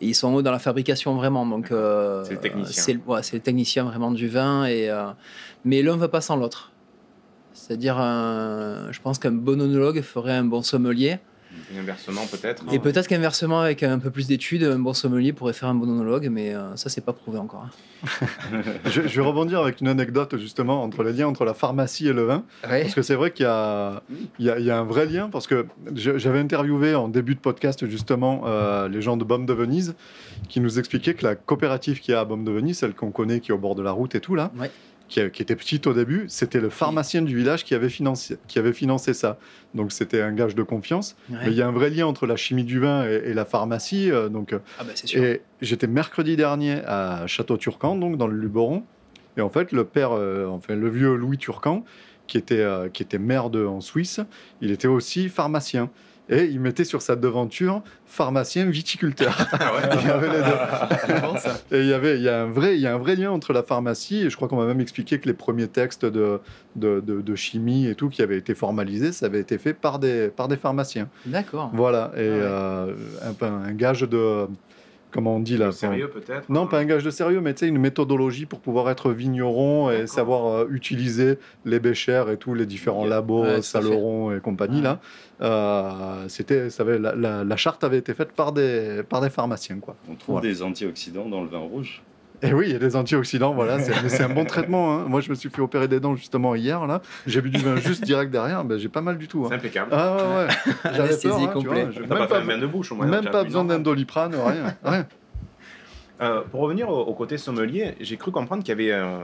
H: Et ils sont eux dans la fabrication vraiment. Donc, euh,
A: C'est le technicien.
H: C'est le, ouais, c'est le technicien vraiment du vin. Et, euh, mais l'un ne va pas sans l'autre. C'est-à-dire, un- je pense qu'un bon œnologue ferait un bon sommelier.
A: Et inversement, peut-être.
H: Et peut-être qu'inversement, avec un peu plus d'études, un bon sommelier pourrait faire un bon onologue, mais euh, ça, c'est pas prouvé encore. hein.
B: je, je vais rebondir avec une anecdote justement entre les liens entre la pharmacie et le vin.
H: Ouais.
B: Parce que c'est vrai qu'il y a, y, y un vrai lien, parce que j'avais interviewé en début de podcast justement euh, les gens de Baume de Venise, qui nous expliquaient que la coopérative qu'il y a à Baume de Venise, celle qu'on connaît, qui est au bord de la route et tout là,
H: Ouais.
B: Qui, qui était petite au début, c'était le pharmacien du village qui avait financé, qui avait financé ça. Donc c'était un gage de confiance.
H: Ouais.
B: Mais il y a un vrai lien entre la chimie du vin et, et la pharmacie. euh, donc, euh,
H: Ah bah sûr.
B: et j'étais mercredi dernier à Château-Turcan, donc dans le Luberon. Et en fait, le père, euh, enfin le vieux Louis Turcan, qui était, euh, qui était maire de, en Suisse, il était aussi pharmacien. Et il mettait sur sa devanture pharmacien viticulteur. il y avait les deux. Et il y avait, il y a un vrai, il y a un vrai lien entre la pharmacie et je crois qu'on m'a même expliqué que les premiers textes de, de, de- de chimie et tout qui avaient été formalisés, ça avait été fait par des, par des pharmaciens.
H: D'accord.
B: Voilà. Et
H: Ah ouais.
B: euh, un gage de, comment on dit là,
A: Sérieux, peut-être
B: non, pas un gage de sérieux, mais tu sais, une méthodologie pour pouvoir être vigneron et savoir euh, utiliser les béchères et tous les différents labos,
H: Ouais, tout à
B: Saleron et compagnie
H: Ouais.
B: là. Euh, c'était, ça avait- la, la- la charte avait été faite par des, par des pharmaciens, quoi.
G: On trouve
B: Voilà.
G: des antioxydants dans le vin rouge.
B: Et oui, il y a des antioxydants, voilà, c'est, un bon traitement. hein. Moi, je me suis fait opérer des dents justement hier, là. J'ai bu du vin juste direct derrière, ben, j'ai pas mal du tout. hein.
A: C'est impeccable.
B: Ah ouais, ouais. J'avais peur, hein, tu
H: complet.
B: vois, même
A: pas, fait de bouche au moins.
B: même pas besoin d'un doliprane, rien. rien.
A: Euh, pour revenir au, au côté sommelier, j'ai cru comprendre qu'il y avait euh,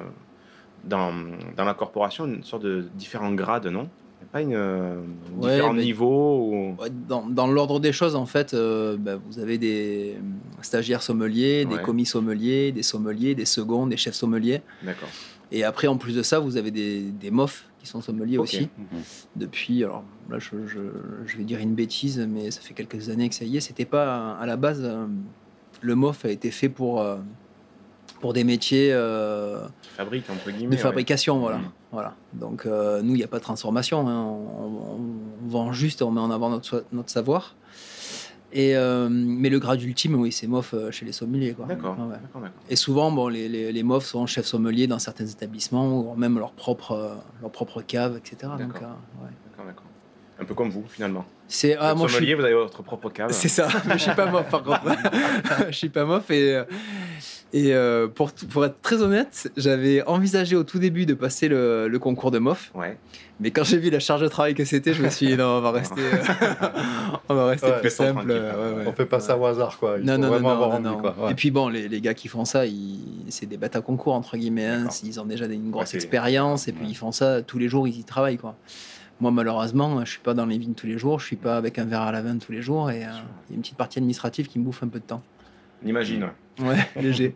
A: dans, dans la corporation une sorte de différents grades, non? Pas une, euh,
H: Ouais,
A: différents
H: mais-
A: niveaux ou...
H: Ouais, Dans, dans l'ordre des choses, en fait, euh, bah, vous avez des euh, stagiaires sommeliers, des
A: Ouais.
H: commis sommeliers, des sommeliers, des seconds, des chefs sommeliers.
A: D'accord.
H: Et après, en plus de ça, vous avez des, des mofs qui sont sommeliers aussi. Depuis, alors là, je, je- je vais dire une bêtise, mais ça fait quelques années que ça y est. C'était pas à la base, le mof a été fait pour, pour des métiers euh,
A: Fabrique, entre guillemets.
H: de
A: ouais.
H: fabrication. Voilà.
A: Mhm.
H: Voilà. Donc, euh, nous, il n'y a pas de transformation. hein. On, on- on vend juste, on met en avant notre, savoir. Et, euh, mais le grade ultime, oui, c'est mof euh, chez les sommeliers. quoi.
A: D'accord.
H: Ouais, ouais.
A: D'accord, d'accord.
H: Et souvent, bon, les, les, les mofs sont chefs sommeliers dans certains établissements ou même leur propre, leur propre cave, etc. Donc,
A: D'accord.
H: euh, ouais.
A: Un peu comme vous, finalement.
H: C'est
A: Ah,
H: ah, moi, je suis
A: sommelier, vous avez votre propre cave.
H: c'est ça, mais je suis pas mof par contre. je suis pas mof et, et euh, pour, être très honnête, j'avais envisagé au tout début de passer le, le concours de mof,
A: Ouais.
H: mais quand j'ai vu la charge de travail que c'était, je me suis dit non, on va rester, euh, on va rester
B: Ouais,
H: plus simple. euh, ouais, ouais.
B: On fait pas ça au hasard, quoi. Il
H: Non,
B: faut
H: non, non,
B: vraiment
H: non,
B: avoir
H: non,
B: envie,
H: non.
B: quoi. Ouais.
H: Et puis bon, les, les gars qui font ça, c'est des bêtes à concours, entre guillemets. hein. Ils ont déjà une grosse expérience et puis
A: Ouais.
H: ils font ça tous les jours, ils y travaillent. quoi. Moi, malheureusement, je suis pas dans les vignes tous les jours, je suis pas avec un verre à la veine tous les jours et euh, il y a une petite partie administrative qui me bouffe un peu de temps.
A: On imagine. ouais.
H: Ouais, léger.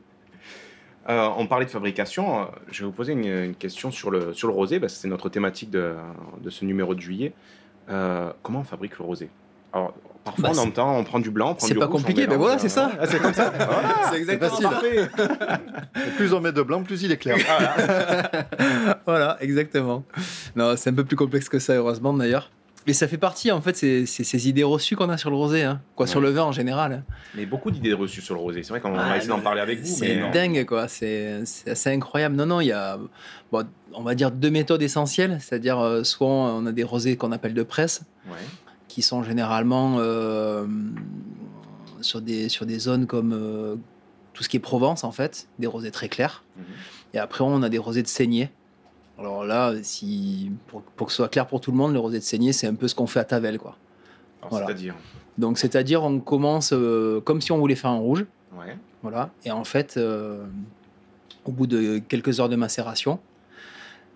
A: Euh, on parlait de fabrication. euh, Je vais vous poser une, une question sur le, sur le rosé, parce que c'est notre thématique de, de ce numéro de juillet. Euh, comment on fabrique le rosé? Alors, parfois
H: Bah,
A: on
H: c'est-
A: entend, on prend du blanc, on prend
H: c'est
A: du
H: pas
A: rouge, on
H: compliqué,
A: mélange,
H: voilà, c'est ça.
A: ah, c'est comme ça. Voilà,
H: C'est exactement
B: facile. plus on met de blanc, plus il est clair.
H: voilà, exactement. Non, c'est un peu plus complexe que ça, heureusement d'ailleurs. Mais ça fait partie, en fait, c'est ces idées reçues qu'on a sur le rosé, hein. quoi, sur le vin en général. hein.
A: Mais beaucoup d'idées reçues sur le rosé. C'est vrai qu'on
H: Ah,
A: va essayer d'en parler avec vous.
H: C'est dingue, quoi. C'est assez incroyable. Non, non, il y a, bon, on va dire, deux méthodes essentielles. C'est-à-dire, euh, soit on a des rosés qu'on appelle de presse,
A: Ouais.
H: qui sont généralement euh, sur, des, sur des zones comme euh, tout ce qui est Provence, en fait, des rosés très clairs.
A: Mhm.
H: Et après, on a des rosés de saignée. Alors là, si, pour, pour que ce soit clair pour tout le monde, le rosé de saignée, c'est un peu ce qu'on fait à Tavel, quoi.
A: Alors,
H: Voilà.
A: C'est-à-dire.
H: Donc, c'est-à-dire, on commence euh, comme si on voulait faire un rouge.
A: Ouais.
H: Voilà. Et en fait, euh, au bout de quelques heures de macération,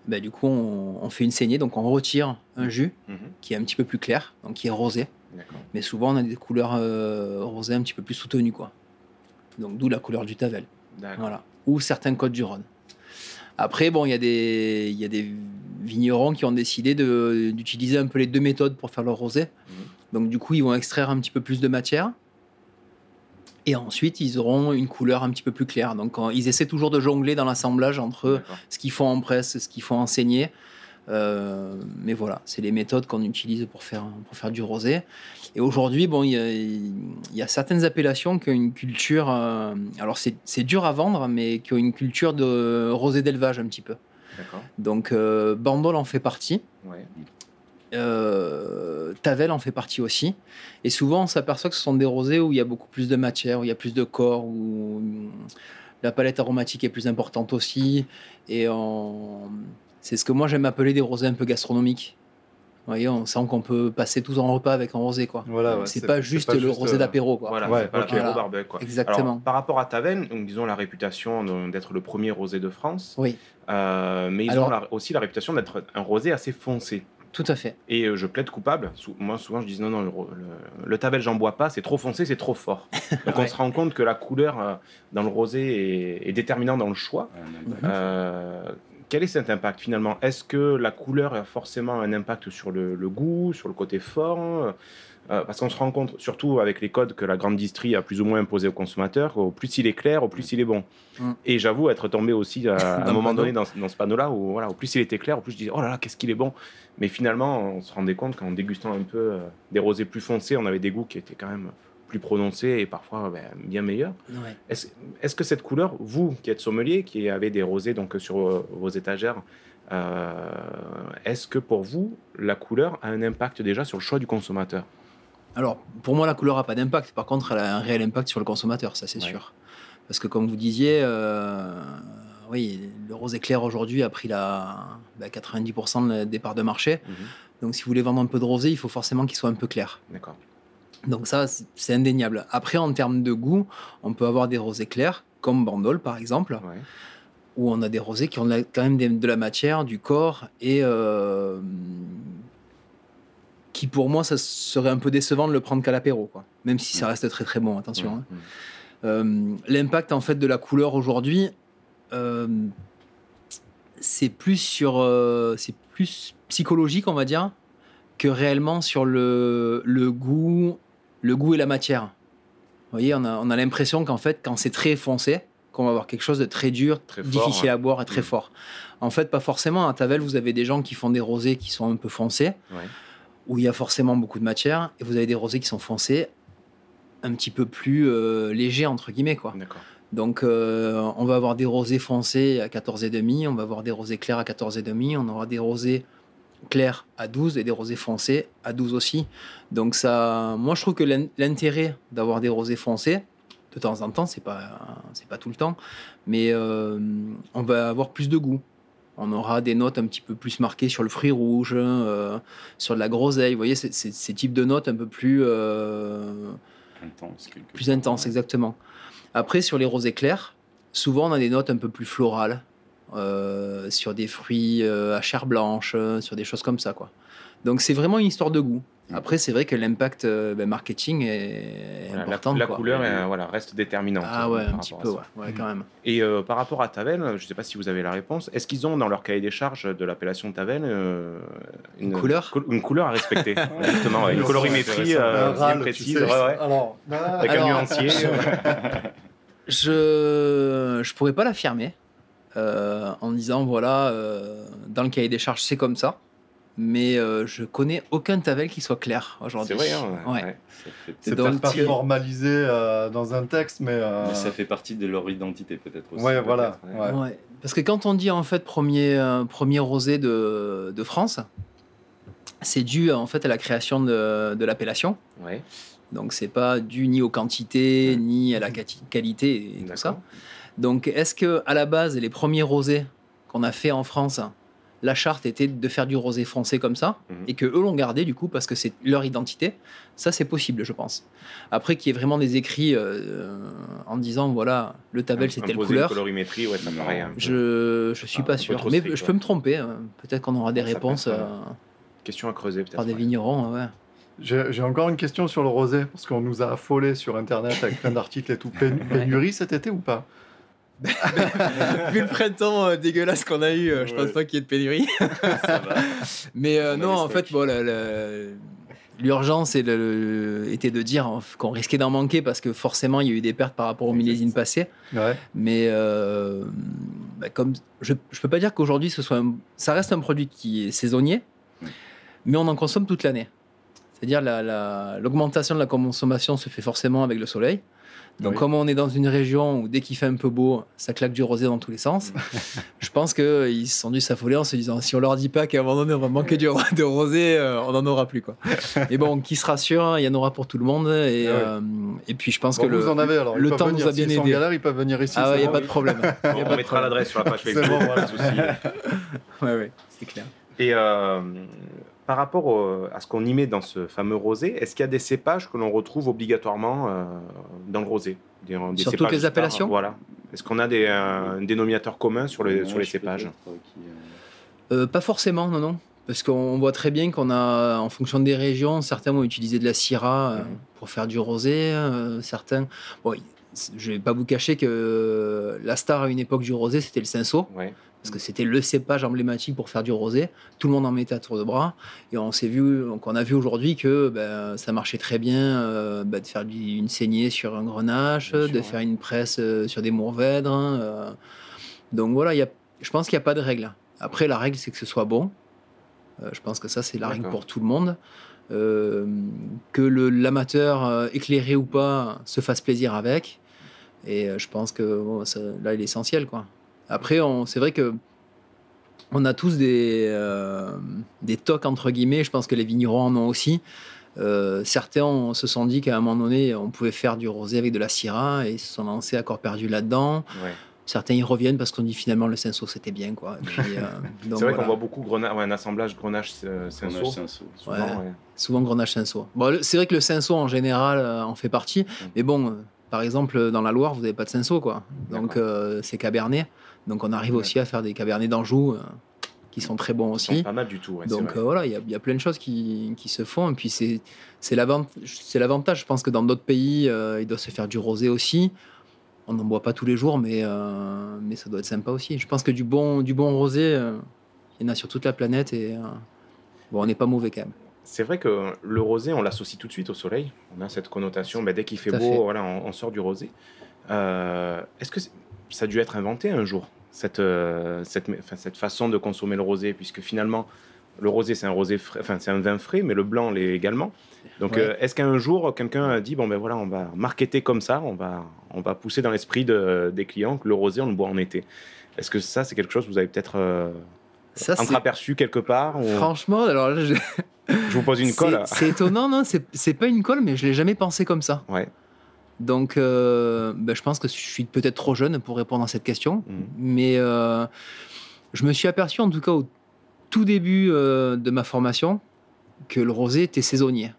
H: bah, du coup, on, on fait une saignée. Donc, on retire un jus
A: Mhm.
H: qui est un petit peu plus clair, donc qui est rosé.
A: D'accord.
H: Mais souvent, on a des couleurs euh, rosées un petit peu plus soutenues, quoi. Donc, d'où la couleur du Tavel.
A: D'accord.
H: Voilà. Ou certains côtes du Rhône. Après, bon, il y, a des- y a des vignerons qui ont décidé d'utiliser un peu les deux méthodes pour faire leur rosé.
A: Mhm.
H: Donc, du coup, ils vont extraire un petit peu plus de matière. Et ensuite, ils auront une couleur un petit peu plus claire. Donc, quand- ils essaient toujours de jongler dans l'assemblage entre ce qu'ils font en presse, ce qu'ils font en saignée. Euh, mais voilà, c'est les méthodes qu'on utilise pour faire, pour faire du rosé. Et aujourd'hui, bon, il y a, il y a certaines appellations qui ont une culture. euh, alors, c'est dur à vendre, mais qui ont une culture de rosé d'élevage un petit peu.
A: D'accord.
H: Donc, euh, Bandol en fait partie.
A: Ouais.
H: Euh, Tavel en fait partie aussi. Et souvent, on s'aperçoit que ce sont des rosés où il y a beaucoup plus de matière, où il y a plus de corps, où la palette aromatique est plus importante aussi. Et on- c'est ce que moi j'aime appeler des rosés un peu gastronomiques. Vous voyez, on sent qu'on peut passer tout un repas avec un rosé. quoi.
B: Voilà, ouais,
H: c'est pas juste le rosé
B: euh,
H: d'apéro. quoi.
A: Voilà,
B: Ouais,
A: c'est pas
B: ok.
A: l'apéro
H: Voilà.
A: barbecue, quoi.
H: Exactement.
A: Alors, par rapport à Taven, donc, disons la réputation d'être le premier rosé de France,
H: Oui,
A: euh, mais ils
H: Alors-
A: ont la- aussi la réputation d'être un rosé assez foncé.
H: tout à fait.
A: Et euh, je plaide coupable. Sou- Moi, souvent, je dis non, non, le, le, le Tavel, j'en bois pas, c'est trop foncé, c'est trop fort. Donc, on se rend compte que la couleur euh, dans le rosé est, est déterminante dans le choix. Euh, quel est cet impact finalement? Est-ce que la couleur a forcément un impact sur le, le goût, sur le côté fort? Euh, Parce qu'on se rend compte, surtout avec les codes que la grande distrie a plus ou moins imposés aux consommateurs, au plus il est clair, au plus il est bon.
H: Mm.
A: Et j'avoue être tombé aussi à, un moment donné dans, dans ce panneau-là où voilà, au plus il était clair, au plus je disais oh là là, qu'est-ce qu'il est bon. Mais finalement, on se rendait compte qu'en dégustant un peu euh, des rosés plus foncés, on avait des goûts qui étaient quand même plus prononcés et parfois ben, bien meilleurs.
H: Ouais.
A: Est-ce que cette couleur, vous qui êtes sommelier, qui avez des rosés donc sur euh, vos étagères, euh, est-ce que pour vous la couleur a un impact déjà sur le choix du consommateur?
H: Alors, pour moi, la couleur n'a pas d'impact. Par contre, elle a un réel impact sur le consommateur, ça c'est
A: Ouais.
H: sûr. Parce que comme vous disiez, euh, oui, le rosé clair aujourd'hui a pris la, bah, 90% de- des parts de marché. Donc, si vous voulez vendre un peu de rosé, il faut forcément qu'il soit un peu clair.
A: D'accord.
H: Donc ça, c'est- indéniable. Après, en termes de goût, on peut avoir des rosés clairs, comme Bandol par exemple,
A: Ouais.
H: où on a des rosés qui ont quand même de la matière, du corps, et euh, qui pour moi, ça serait un peu décevant de le prendre qu'à l'apéro, quoi. Même si ça reste très très bon, attention. hein. Euh, L'impact en fait de la couleur aujourd'hui, euh, c'est plus sur, c'est plus psychologique, on va dire, que réellement sur le, le goût, le goût et la matière. Vous voyez, on a, on a l'impression qu'en fait, quand c'est très foncé, qu'on va avoir quelque chose de très dur,
A: Très fort,
H: difficile
A: ouais.
H: à boire et très
A: Mm.
H: fort. En fait, pas forcément. À Tavel, vous avez des gens qui font des rosés qui sont un peu foncés,
A: Ouais.
H: où il y a forcément beaucoup de matière, et vous avez des rosés qui sont foncés, un petit peu plus euh, légers, entre guillemets, quoi. Donc, euh, on va avoir des rosés foncés à 14,5, on va avoir des rosés clairs à 14,5, on aura des rosés clairs à 12 et des rosés foncés à 12 aussi. Donc, ça, moi, je trouve que l'in- l'intérêt d'avoir des rosés foncés, de temps en temps, c'est pas, c'est pas tout le temps, mais euh, on va avoir plus de goût. On aura des notes un petit peu plus marquées sur le fruit rouge, euh, sur de la groseille. Vous voyez, c'est- c'est- ces types de notes un peu plus. euh,
G: Intense,
H: plus
G: part.
H: intense, exactement. Après, sur les rosés clairs, souvent on a des notes un peu plus florales, euh, sur des fruits euh, à chair blanche, euh, sur des choses comme ça. Quoi. Donc c'est vraiment une histoire de goût. Après, c'est vrai que l'impact euh, ben, marketing est
A: Voilà, la-
H: important.
A: la,
H: quoi.
A: couleur est, voilà, reste déterminante.
H: Ah ouais, un petit peu, ouais, quand même.
A: Et euh, par rapport à Tavel, je ne sais pas si vous avez la réponse, est-ce qu'ils ont dans leur cahier des charges de l'appellation Tavel euh,
H: Une couleur
A: Une couleur à respecter, justement, ouais, une colorimétrie
G: c'est
A: euh,
B: Un
A: bien
B: râle, tu
A: précise,
B: sais.
A: ouais, ouais,
B: Alors,
A: avec un nuancier.
H: Je je pourrais pas l'affirmer euh, en disant voilà euh, dans le cahier des charges c'est comme ça, mais euh, je connais aucun Tavel qui soit clair aujourd'hui.
A: C'est vrai, hein,
H: Ouais.
A: ouais.
B: C'est peut-être pas formalisé euh, dans un texte, mais. euh,
G: Mais ça fait partie de leur identité peut-être aussi.
B: Ouais, voilà.
A: peut-être,
B: ouais.
H: Ouais. Parce que quand on dit en fait premier, euh, premier rosé de, de France, c'est dû en fait à la création de, de l'appellation.
A: Ouais,
H: Donc c'est pas dû ni aux quantités ni à la qualité et tout ça. Donc est-ce que à la base les premiers rosés qu'on a fait en France, la charte était de faire du rosé foncé comme ça
A: Mhm.
H: et que eux l'ont gardé du coup parce que c'est leur identité? Ça c'est possible je pense. Après qu'il y ait vraiment des écrits euh, en disant voilà le tabel c'est telle couleur.
A: Colorimétrie, ouais, ça
G: Non,
A: paraît un peu-
H: Je je suis
A: Ah,
H: pas
A: un
H: sûr, mais
A: strict,
H: je
A: ouais.
H: peux me tromper. hein. Peut-être qu'on aura des
A: Ça
H: réponses euh,
A: Question à creuser peut-être.
H: par des
A: ouais.
H: vignerons. ouais.
B: J'ai j'ai encore une question sur le rosé, parce qu'on nous a affolé sur Internet avec plein d'articles et tout. Pén- Pénurie cet été ou pas?
H: Vu le printemps euh, dégueulasse qu'on a eu, euh, je pense pas qu'il y ait de pénurie.
G: Ça va.
H: Mais euh,
G: On
H: non, en fait, bon, la- la- l'urgence le- était de dire en- qu'on risquait d'en manquer parce que forcément, il y a eu des pertes par rapport aux millésimes passés.
B: Ouais.
H: Mais euh, bah, comme je ne peux pas dire qu'aujourd'hui, ce soit un- ça reste un produit qui est saisonnier, mais on en consomme toute l'année. C'est-à-dire la- la- l'augmentation de la consommation se fait forcément avec le soleil. Donc,
B: Oui.
H: comme on est dans une région où dès qu'il fait un peu beau, ça claque du rosé dans tous les sens, je pense qu'ils se sont dû s'affoler en se disant si on leur dit pas qu'à un moment donné on va manquer du, de rosé, euh, on n'en aura plus. Quoi. Mais bon, qui se rassure, il y en aura pour tout le monde. Et,
B: Ah ouais.
H: euh, et puis, je pense
B: Bon,
H: que le,
B: vous en avez alors.
H: le temps
B: venir.
H: nous a bien aidé.
B: galère, ils peuvent venir ici.
H: Ah
B: c'est
H: ouais, il n'y a
B: bon.
H: pas de problème. A
A: On mettra l'adresse sur la page
B: C'est
A: Facebook.
B: bon,
A: pas de souci.
H: Ouais, ouais, c'est clair.
A: Et euh, par rapport au- à ce qu'on y met dans ce fameux rosé, est-ce qu'il y a des cépages que l'on retrouve obligatoirement euh, dans le rosé? Des- des
H: Sur
A: cépages
H: toutes les appellations?
A: Voilà. Est-ce qu'on a des, euh, un dénominateur commun sur les, sur les
G: Mélange
A: cépages?
G: euh,
H: pas forcément, non, non. Parce qu'on voit très bien qu'on a, en fonction des régions, certains vont utiliser de la syrah
A: Mhm.
H: pour faire du rosé, euh, certains. Bon, je vais pas vous cacher que la star à une époque du rosé, c'était le cinsault,
A: Ouais.
H: Parce que c'était le cépage emblématique pour faire du rosé. Tout le monde en mettait à tour de bras, et on s'est vu, donc on a vu aujourd'hui que ben, ça marchait très bien euh, ben, de faire une saignée sur un grenache, de
A: ouais.
H: faire une presse euh, sur des mourvèdres. euh. donc voilà, il y a, je pense qu'il n'y a pas de règle. Après, la règle, c'est que ce soit bon. Euh, je pense que ça, c'est la règle pour tout le monde. Que l'amateur, éclairé ou pas, se fasse plaisir avec. Et je pense que bon, ça- là, il est essentiel. Quoi. Après, c'est vrai que on a tous des, euh, des tocs, entre guillemets. Je pense que les vignerons en ont aussi. Euh, certains on se sont dit qu'à un moment donné, on pouvait faire du rosé avec de la syrah et ils se sont lancés à corps perdu là-dedans.
A: Ouais.
H: Certains y reviennent parce qu'on dit finalement le cinsault c'était bien. Quoi. Euh,
A: C'est vrai
H: voilà.
A: qu'on voit beaucoup grenache, ouais, un assemblage grenache
G: fromage
A: cinsault.
G: cinsault.
A: Souvent,
H: Ouais.
A: ouais.
H: Souvent grenache cinsault. Bon, le- c'est vrai que le cinsault en général euh, en fait partie, mais bon, euh, par exemple dans la Loire vous n'avez pas de cinsault quoi, donc euh, c'est cabernet, donc on arrive
A: Ouais.
H: aussi à faire des cabernets d'Anjou euh, qui sont très bons aussi.
A: Pas mal du tout. ouais,
H: Donc euh, voilà, il y, a- il y a plein de choses qui, qui se font. Et puis c'est c'est l'avant- c'est l'avantage. Je pense que dans d'autres pays, euh, il doit se faire du rosé aussi. On n'en boit pas tous les jours, mais, euh, mais ça doit être sympa aussi. Je pense que du bon, du bon rosé, il y en a sur toute la planète. Et bon, on n'est pas mauvais quand même.
A: C'est vrai que le rosé, on l'associe tout de suite au soleil. On a cette connotation, ben, dès qu'il fait beau,
H: fait.
A: voilà, on, on sort du rosé. Est-ce que ça a dû être inventé un jour, cette, euh, cette, enfin, cette façon de consommer le rosé, puisque finalement, le rosé, c'est un rosé frais, enfin, c'est un vin frais, mais le blanc l'est également. Donc,
H: Ouais.
A: euh, est-ce qu'un jour, quelqu'un a dit, bon ben voilà, on va marketer comme ça, on va, on va pousser dans l'esprit de- des clients que le rosé, on le boit en été? Est-ce que ça, c'est quelque chose que vous avez peut-être euh, entreaperçu quelque part ou-
H: Franchement, alors là, je-
A: Je vous pose une colle.
H: C'est étonnant, non C'est c'est pas une colle, mais je l'ai jamais pensé comme ça.
A: Ouais.
H: Donc, euh, ben, je pense que je suis peut-être trop jeune pour répondre à cette question.
A: Mhm.
H: Mais euh, je me suis aperçu, en tout cas au tout début euh, de ma formation, que le rosé était saisonnier.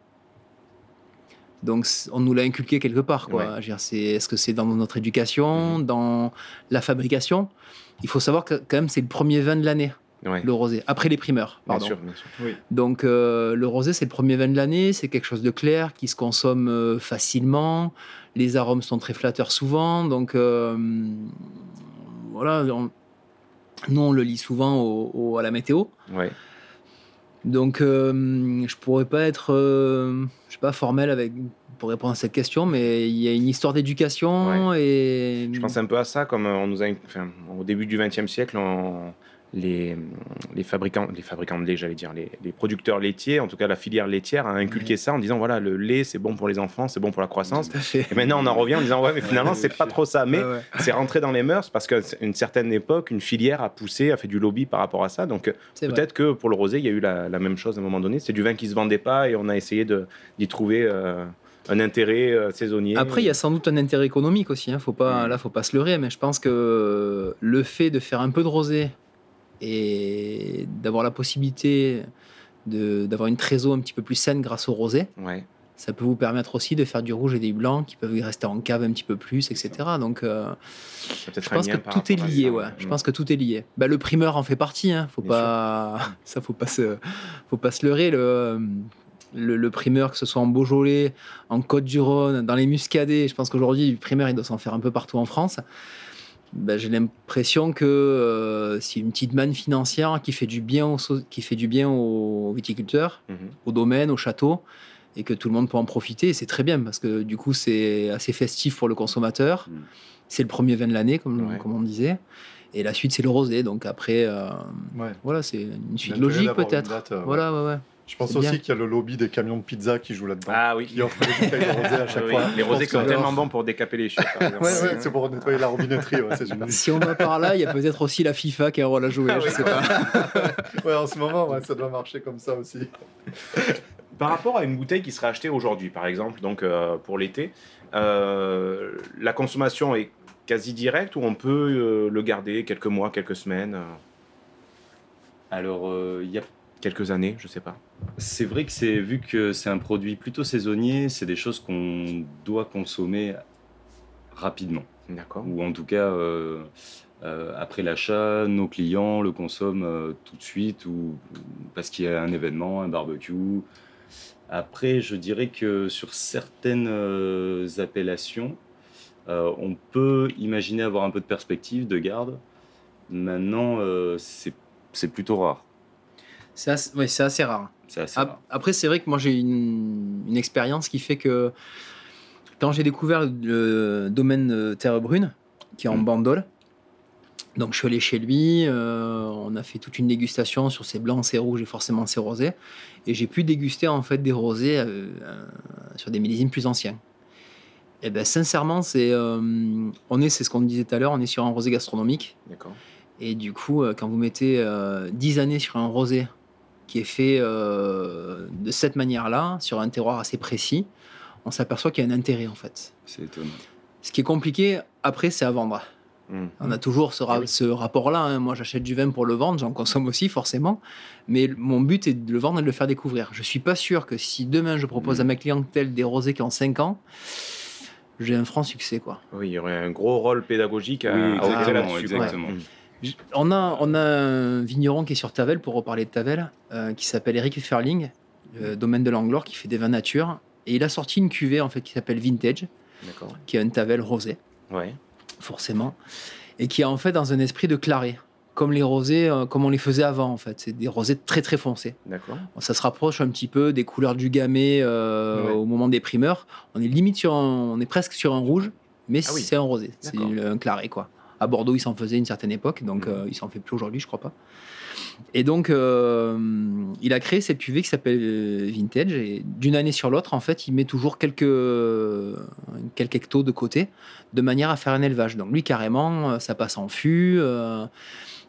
H: Donc, on nous l'a inculqué quelque part. quoi.
A: Ouais.
H: Est-ce que c'est dans notre éducation, dans la fabrication? Il faut savoir que quand même, c'est le premier vin de l'année,
A: Ouais.
H: le rosé, après les primeurs.
A: Bien sûr, bien sûr.
H: Donc euh, le rosé, c'est le premier vin de l'année, c'est quelque chose de clair qui se consomme euh, facilement. Les arômes sont très flatteurs souvent, donc euh, voilà. on- nous, on le lit souvent au- au- à la météo.
A: Ouais.
H: Donc euh, je pourrais pas être, euh, je sais pas, formel avec pour répondre à cette question, mais il y a une histoire d'éducation et
A: Je pense un peu à ça, comme on nous a, enfin, au début du XXe siècle, on- les, les fabricants, les fabricants de lait, j'allais dire, les, les producteurs laitiers, en tout cas la filière laitière, a inculqué ça en disant voilà, le lait c'est bon pour les enfants, c'est bon pour la croissance. Et maintenant on en revient en disant ouais, mais finalement c'est pas trop ça. Mais
H: ouais.
A: c'est rentré dans les mœurs parce qu'à une certaine époque, une filière a poussé, a fait du lobby par rapport à ça. Donc
H: vrai.
A: peut-être que pour le rosé, il y a eu la, la même chose à un moment donné. C'est du vin qui se vendait pas et on a essayé d'y trouver euh, un intérêt euh, saisonnier.
H: Après, il y a sans doute un intérêt économique aussi. Hein. Faut pas,
A: Mm.
H: Là, faut pas se leurrer. Mais je pense que le fait de faire un peu de rosé et d'avoir la possibilité d'avoir une trésor un petit peu plus saine grâce au rosé,
A: Ouais.
H: ça peut vous permettre aussi de faire du rouge et des blancs qui peuvent rester en cave un petit peu plus, etc. Donc, euh, je pense que tout est lié. Ouais. Je pense que tout est lié. Bah, le primeur en fait partie. Hein. Faut
A: Bien
H: pas, ça faut pas se, faut pas se leurrer. Le, le, le primeur, que ce soit en Beaujolais, en Côte-du-Rhône, dans les Muscadets, je pense qu'aujourd'hui, le primeur, il doit s'en faire un peu partout en France. Ben, j'ai l'impression que euh, c'est une petite manne financière qui fait du bien aux, so- qui fait du bien aux viticulteurs,
A: Mhm.
H: aux domaines, aux châteaux, et que tout le monde peut en profiter. C'est très bien parce que du coup, c'est assez festif pour le consommateur.
G: Mm.
H: C'est le premier vin de l'année, comme,
A: Ouais.
H: comme on disait. Et la suite, c'est le rosé. Donc après, euh,
B: Ouais.
H: voilà, c'est une suite logique peut-être.
B: euh,
H: Voilà, ouais, ouais.
B: Je pense aussi qu'il y a le lobby des camions de pizza qui joue là-dedans.
A: Ah oui.
B: Qui offre des bouteilles de rosé à chaque
A: Oui,
B: fois.
A: Les rosés sont tellement bons pour décaper les.
B: Ouais, ouais, c'est pour nettoyer la robinetterie, ouais, c'est super.
H: Si on va par là, il y a peut-être aussi la FIFA qui a un rôle à jouer,
A: Ah
H: je
A: oui.
H: sais pas.
B: Ouais, en ce moment, ouais, ça doit marcher comme ça aussi.
A: Par rapport à une bouteille qui serait achetée aujourd'hui, par exemple, donc euh, pour l'été, euh, la consommation est quasi directe ou on peut euh, le garder quelques mois, quelques semaines,
G: Alors, euh, il y a
A: quelques années, je sais pas.
G: C'est vrai que c'est vu que c'est un produit plutôt saisonnier, c'est des choses qu'on doit consommer rapidement.
A: D'accord.
G: Ou en tout cas, euh, euh, après l'achat, nos clients le consomment euh, tout de suite ou parce qu'il y a un événement, un barbecue. Après, je dirais que sur certaines appellations, on peut imaginer avoir un peu de perspective, de garde. Maintenant, c'est plutôt rare.
H: C'est assez, ouais, c'est assez rare.
G: C'est assez
H: Ap-
G: rare.
H: Après, c'est vrai que moi, j'ai une, une expérience qui fait que quand j'ai découvert le domaine de Terre Brune, qui est en
G: Mm.
H: bandole, donc je suis allé chez lui, euh, on a fait toute une dégustation sur ses blancs, ses rouges et forcément ses rosés, et j'ai pu déguster en fait des rosés euh, euh, sur des millésimes plus anciens. Et ben sincèrement, c'est on est, c'est ce qu'on disait tout à l'heure, on est sur un rosé gastronomique.
A: D'accord.
H: Et du coup, quand vous mettez euh, 10 années sur un rosé qui est fait euh, de cette manière-là, sur un terroir assez précis, on s'aperçoit qu'il y a un intérêt en fait.
G: C'est étonnant.
H: Ce qui est compliqué après, c'est à vendre.
A: Hmm.
H: On a toujours ce, ra-
A: Eh oui.
H: ce rapport-là. hein. Moi, j'achète du vin pour le vendre, j'en consomme aussi forcément. Mais mon but est de le vendre et de le faire découvrir. Je suis pas sûr que si demain je propose
G: Mm.
H: à ma clientèle des rosés qui ont 5 ans, j'ai un franc succès. quoi.
A: Oui, il y aurait un gros rôle pédagogique à,
G: Oui,
A: à opérer
G: exactement,
H: On a, on a un vigneron qui est sur Tavel, pour reparler de Tavel, euh, qui s'appelle Eric Ferling, le domaine de l'Anglore, qui fait des vins nature. Et il a sorti une cuvée en fait, qui s'appelle Vintage, qui est un Tavel rosé,
A: Ouais.
H: forcément, et qui est en fait dans un esprit de claré, comme les rosés, euh, comme on les faisait avant en fait. C'est des rosés très très foncés.
A: D'accord.
H: Ça se rapproche un petit peu des couleurs du gamay euh,
A: Ouais.
H: au moment des primeurs. On est limite sur un, on est presque sur un rouge, mais
A: Ah oui.
H: c'est un rosé, c'est un claré quoi. À Bordeaux, il s'en faisait une certaine époque, donc
A: Mhm.
H: euh, il s'en fait plus aujourd'hui, je crois pas. Et donc, euh, il a créé cette cuvée qui s'appelle euh, Vintage. Et d'une année sur l'autre, en fait, il met toujours quelques, quelques hectos de côté, de manière à faire un élevage. Donc lui, carrément, ça passe en fût. euh,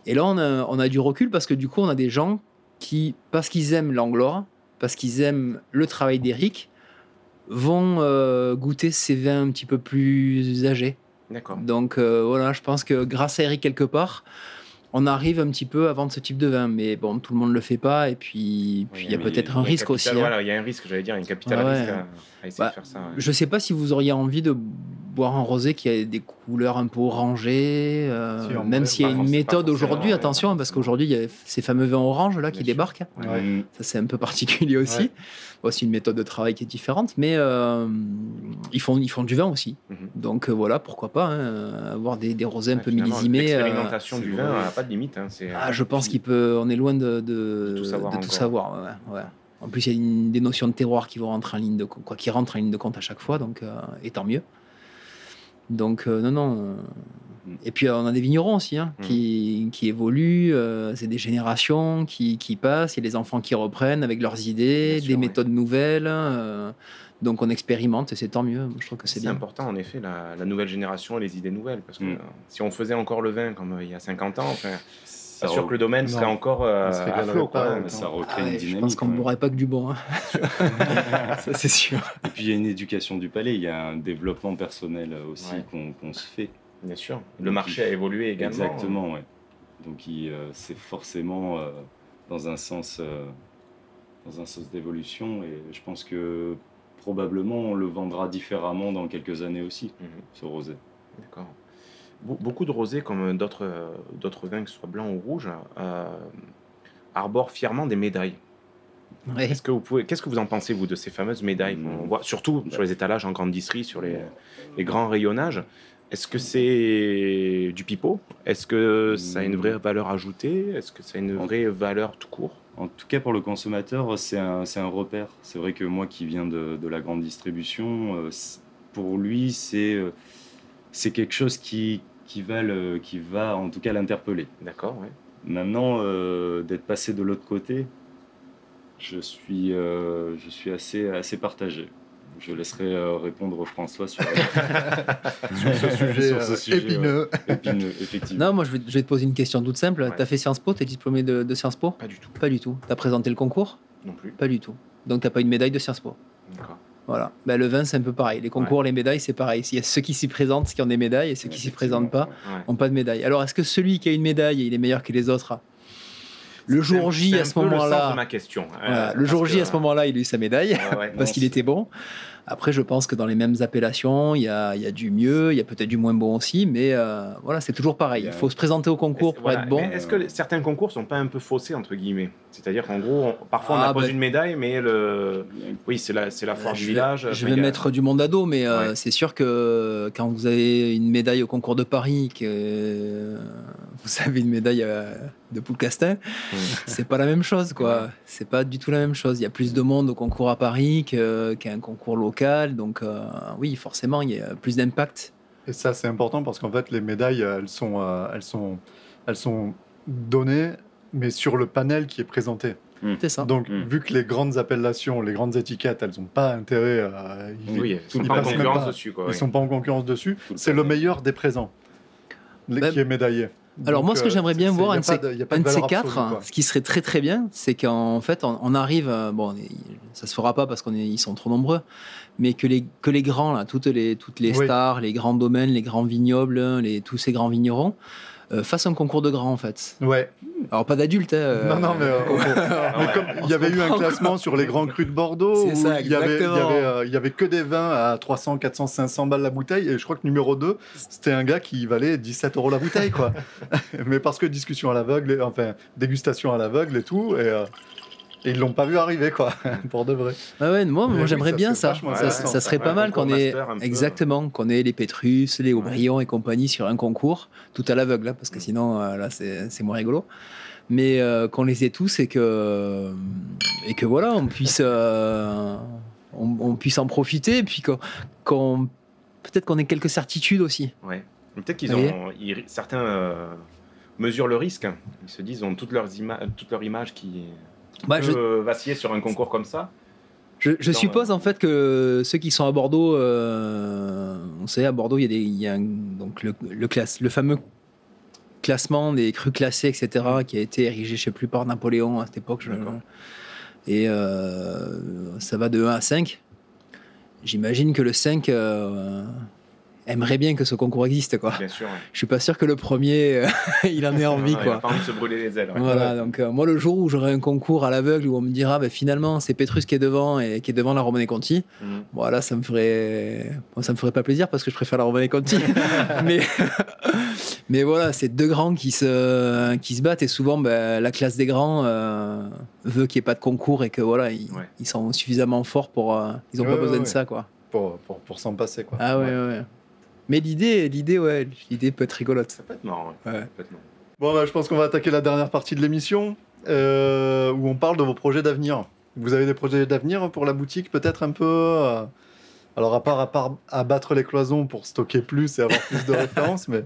H: et là, on a, on a du recul parce que du coup, on a des gens qui, parce qu'ils aiment l'anglore, parce qu'ils aiment le travail d'Eric, vont euh, goûter ces vins un petit peu plus âgés.
A: D'accord.
H: Donc euh, voilà, je pense que grâce à Eric quelque part, on arrive un petit peu à vendre ce type de vin. Mais bon, tout le monde ne le fait pas. Et puis, il y a peut-être un risque
A: capital-
H: aussi. hein.
A: Voilà, il y a un risque, j'allais dire, il y a un capital
H: Ah ouais.
A: risque à, à essayer
H: Bah,
A: de faire ça. ouais.
H: Je sais pas si vous auriez envie de boire un rosé qui a des couleurs un peu orangées, euh,
B: Si,
H: même s'il y a une méthode aujourd'hui,
A: ouais.
H: attention, parce qu'aujourd'hui il y a ces fameux vins oranges là qui
A: Bien
H: débarquent.
B: Ouais.
H: Ça c'est un peu particulier aussi. C'est une méthode de travail qui est différente, mais euh, ils, font, ils font du vin aussi.
A: Mhm.
H: Donc euh, voilà, pourquoi pas hein, avoir des, des rosés un peu millésimés. euh,
A: L'expérimentation
G: c'est
A: du vin n'a pas de limite. hein,
H: ah, je pense qu'il peut. On est loin de, de,
A: De tout savoir
H: de tout
A: encore.
H: savoir, ouais, ouais. En plus, il y a une- des notions de terroir qui vont rentrer en ligne de quoi, qui rentrent en ligne de compte à chaque fois, donc euh, et tant mieux. Donc euh, non, non. Et puis euh, on a des vignerons aussi hein,
A: Mm.
H: qui, qui évoluent. euh, c'est des générations qui, qui passent. Il y a des enfants qui reprennent avec leurs idées,
A: sûr,
H: des
A: ouais.
H: méthodes nouvelles. euh, donc on expérimente et c'est tant mieux. Je trouve que c'est
A: C'est
H: bien.
A: important, en effet, la, la nouvelle génération et les idées nouvelles. Parce que
G: Mm.
A: si on faisait encore le vin comme euh, il y a 50 ans, enfin, pas sûr
G: re-
A: que le domaine
B: Non.
A: serait encore euh,
B: On se
A: à flot.
B: pas,
A: quoi.
B: ouais.
G: ça
H: Ah
G: recrée
H: ouais,
G: une
H: je
G: dynamique.
H: pense qu'on ne boirait pas que du bon. hein. Ça c'est sûr.
G: Et puis il y a une éducation du palais, il y a un développement personnel aussi
A: Ouais.
G: qu'on qu'on se fait.
A: Bien sûr. Le marché a évolué également.
G: Exactement, ouais. Donc euh, c'est forcément euh, dans un sens, euh, dans un sens d'évolution et je pense que probablement on le vendra différemment dans quelques années aussi,
A: Mhm.
G: ce rosé.
A: D'accord. Be- Beaucoup de rosés, comme d'autres euh, vins, que ce soit blanc ou rouge, euh, arborent fièrement des médailles.
H: Ouais.
A: Est-ce que vous pouvez, qu'est-ce que vous en pensez vous de ces fameuses médailles?
G: Mm.
A: qu'on voit surtout sur les étalages en grande distrie, sur les, les grands rayonnages Est-ce que c'est du pipeau? Est-ce que ça a une vraie valeur ajoutée? Est-ce que ça a une vraie valeur tout court?
G: En tout cas, pour le consommateur, c'est un, c'est un repère. C'est vrai que moi qui viens de, de la grande distribution, euh, pour lui, c'est euh, c'est quelque chose qui, qui, va le- qui va en tout cas l'interpeller.
A: D'accord, ouais.
G: Maintenant, euh, d'être passé de l'autre côté, Je suis, euh, je suis assez, assez partagé. Je laisserai euh, répondre François sur,
B: Sur ce sujet,
G: Sur ce
B: euh,
G: sujet,
B: épineux.
G: épineux, effectivement.
H: Non, moi je vais, je vais te poser une question toute simple.
A: Ouais.
H: T'as fait Sciences Po T'es diplômé de, de Sciences Po?
A: Pas du tout.
H: Pas du tout. T'as présenté le concours?
A: Non plus.
H: Pas du tout. Donc t'as pas une médaille de Sciences Po?
A: D'accord.
H: Voilà. Ben, le vin, c'est un peu pareil. Les concours, les médailles, c'est pareil. Il y a ceux qui s'y présentent, qui ont des médailles, et ceux qui s'y présentent pas
A: Ouais.
H: n'ont pas de médaille. Alors, est-ce que celui qui a une médaille, il est meilleur que les autres? Le jour J, à ce moment-là,
A: de ma question.
H: voilà,
A: Euh,
H: le jour J,
A: que-
H: à ce moment-là, il a eu sa médaille
A: ouais.
H: parce qu'il était bon. Après, je pense que dans les mêmes appellations, il y a, il y a du mieux, il y a peut-être du moins bon aussi, mais euh, voilà, c'est toujours pareil.
G: Il a-
H: faut se présenter au concours pour
A: voilà,
H: être bon.
A: Est-ce que certains concours sont pas un peu faussés entre guillemets? C'est-à-dire qu'en gros, on- parfois on
H: Ah,
A: impose
H: bah-
A: une médaille, mais le, oui, c'est la, c'est la foire du
H: je vais,
A: village.
H: je vais mettre du monde à dos, mais euh, c'est sûr que quand vous avez une médaille au concours de Paris, que euh, vous avez une médaille euh, de Poulcastin,
A: Mm.
H: c'est pas la même chose, quoi. C'est pas du tout la même chose. Il y a plus de monde au concours à Paris que- qu'à un concours local, donc euh, oui, forcément, il y a plus d'impact.
B: Et ça, c'est important parce qu'en fait, les médailles, elles sont, euh, elles sont, elles sont données, mais sur le panel qui est présenté.
H: C'est ça.
B: Donc,
G: Mm.
B: vu que les grandes appellations, les grandes étiquettes, elles n'ont pas intérêt à. ils-
A: Oui, ils sont
B: ils
A: pas en
B: passent même
A: concurrence
B: pas.
A: dessus. Quoi,
B: Ils
A: oui.
B: sont pas en concurrence dessus. C'est le meilleur des présents les-
H: Bah,
B: qui est médaillé.
H: Alors
B: Donc,
H: moi, ce que
B: euh,
H: j'aimerais bien voir, un de ces,
B: de-
H: quatre,
B: absolue,
H: ce qui serait très très bien, c'est qu'en fait, on, on arrive, euh, bon, ça se fera pas parce qu'on est, ils sont trop nombreux, mais que les que les grands là, toutes les toutes les
B: Oui.
H: stars, les grands domaines, les grands vignobles, les tous ces grands vignerons. Euh, fassent un concours de grands en fait.
B: Ouais.
H: Alors pas d'adultes. hein,
B: non, non, mais, euh,
H: euh,
B: mais comme il y avait eu un classement sur les grands crus de Bordeaux où
H: ça,
B: il y avait, il y
H: exactement.
B: avait, euh, il y avait que des vins à 300, 400, 500 balles la bouteille et je crois que numéro 2 c'était un gars qui valait 17 euros la bouteille quoi. mais parce que discussion à l'aveugle, et- enfin dégustation à l'aveugle et tout et, euh, et ils l'ont pas vu arriver quoi pour de vrai.
H: Ouais, ouais, moi, moi j'aimerais bien ça. Ça, serait pas
A: Ouais,
H: mal qu'on ait exactement qu'on ait les Pétrus, les Aubryon et compagnie sur un concours tout à l'aveugle là, parce que sinon euh, là c'est c'est moins rigolo. Mais euh, qu'on les ait tous et que et que voilà on puisse euh, on, on puisse en profiter et puis qu'on qu'on- peut-être qu'on ait quelques certitudes aussi.
A: Ouais. Peut-être qu'ils ont, ils- certains euh, mesurent le risque. hein. Ils se disent, ont toutes leurs images, toute leur image qui, qui
H: Bah,
A: peut
H: je-
A: vaciller sur un concours comme ça.
H: Je, suppose
A: euh,
H: en fait que ceux qui sont à Bordeaux, euh, on sait à Bordeaux il y a, des, il y a un- donc le, le, classe, le fameux classement des crus classés, etc., qui a été érigé, je sais plus, par Napoléon à cette époque. je- et euh, ça va de 1 à 5. J'imagine que le 5 euh, aimerait bien que ce concours existe. Quoi.
A: Bien sûr. ouais.
H: Je suis pas sûr que le premier, euh, il en ait envie.
A: Ah, il
H: quoi.
A: a pas envie de se brûler les ailes. ouais.
H: Voilà, donc euh, moi le jour où j'aurai un concours à l'aveugle où on me dira bah, finalement c'est Petrus qui est devant et qui est devant la Romanée Conti,
A: Mhm.
H: voilà ça me ferait bon, ça me ferait pas plaisir parce que je préfère la Romanée Conti. mais mais voilà, c'est deux grands qui se qui se battent et souvent bah, la classe des grands euh, veut qu'il n'y ait pas de concours et que voilà, ils,
A: Ouais.
H: ils sont suffisamment forts pour euh, ils ont
B: Ouais,
H: pas
B: ouais,
H: besoin de ça quoi.
B: Pour, pour, pour s'en passer quoi.
H: Ah ouais ouais. Mais l'idée l'idée ouais, l'idée peut être rigolote.
A: Ça peut être marrant. ouais.
H: Ouais.
A: Ça peut être marrant.
B: Bon, bah, je pense qu'on va attaquer la dernière partie de l'émission euh, où on parle de vos projets d'avenir. Vous avez des projets d'avenir pour la boutique, peut-être un peu euh, Alors, à part, à part abattre les cloisons pour stocker plus et avoir plus de références, mais.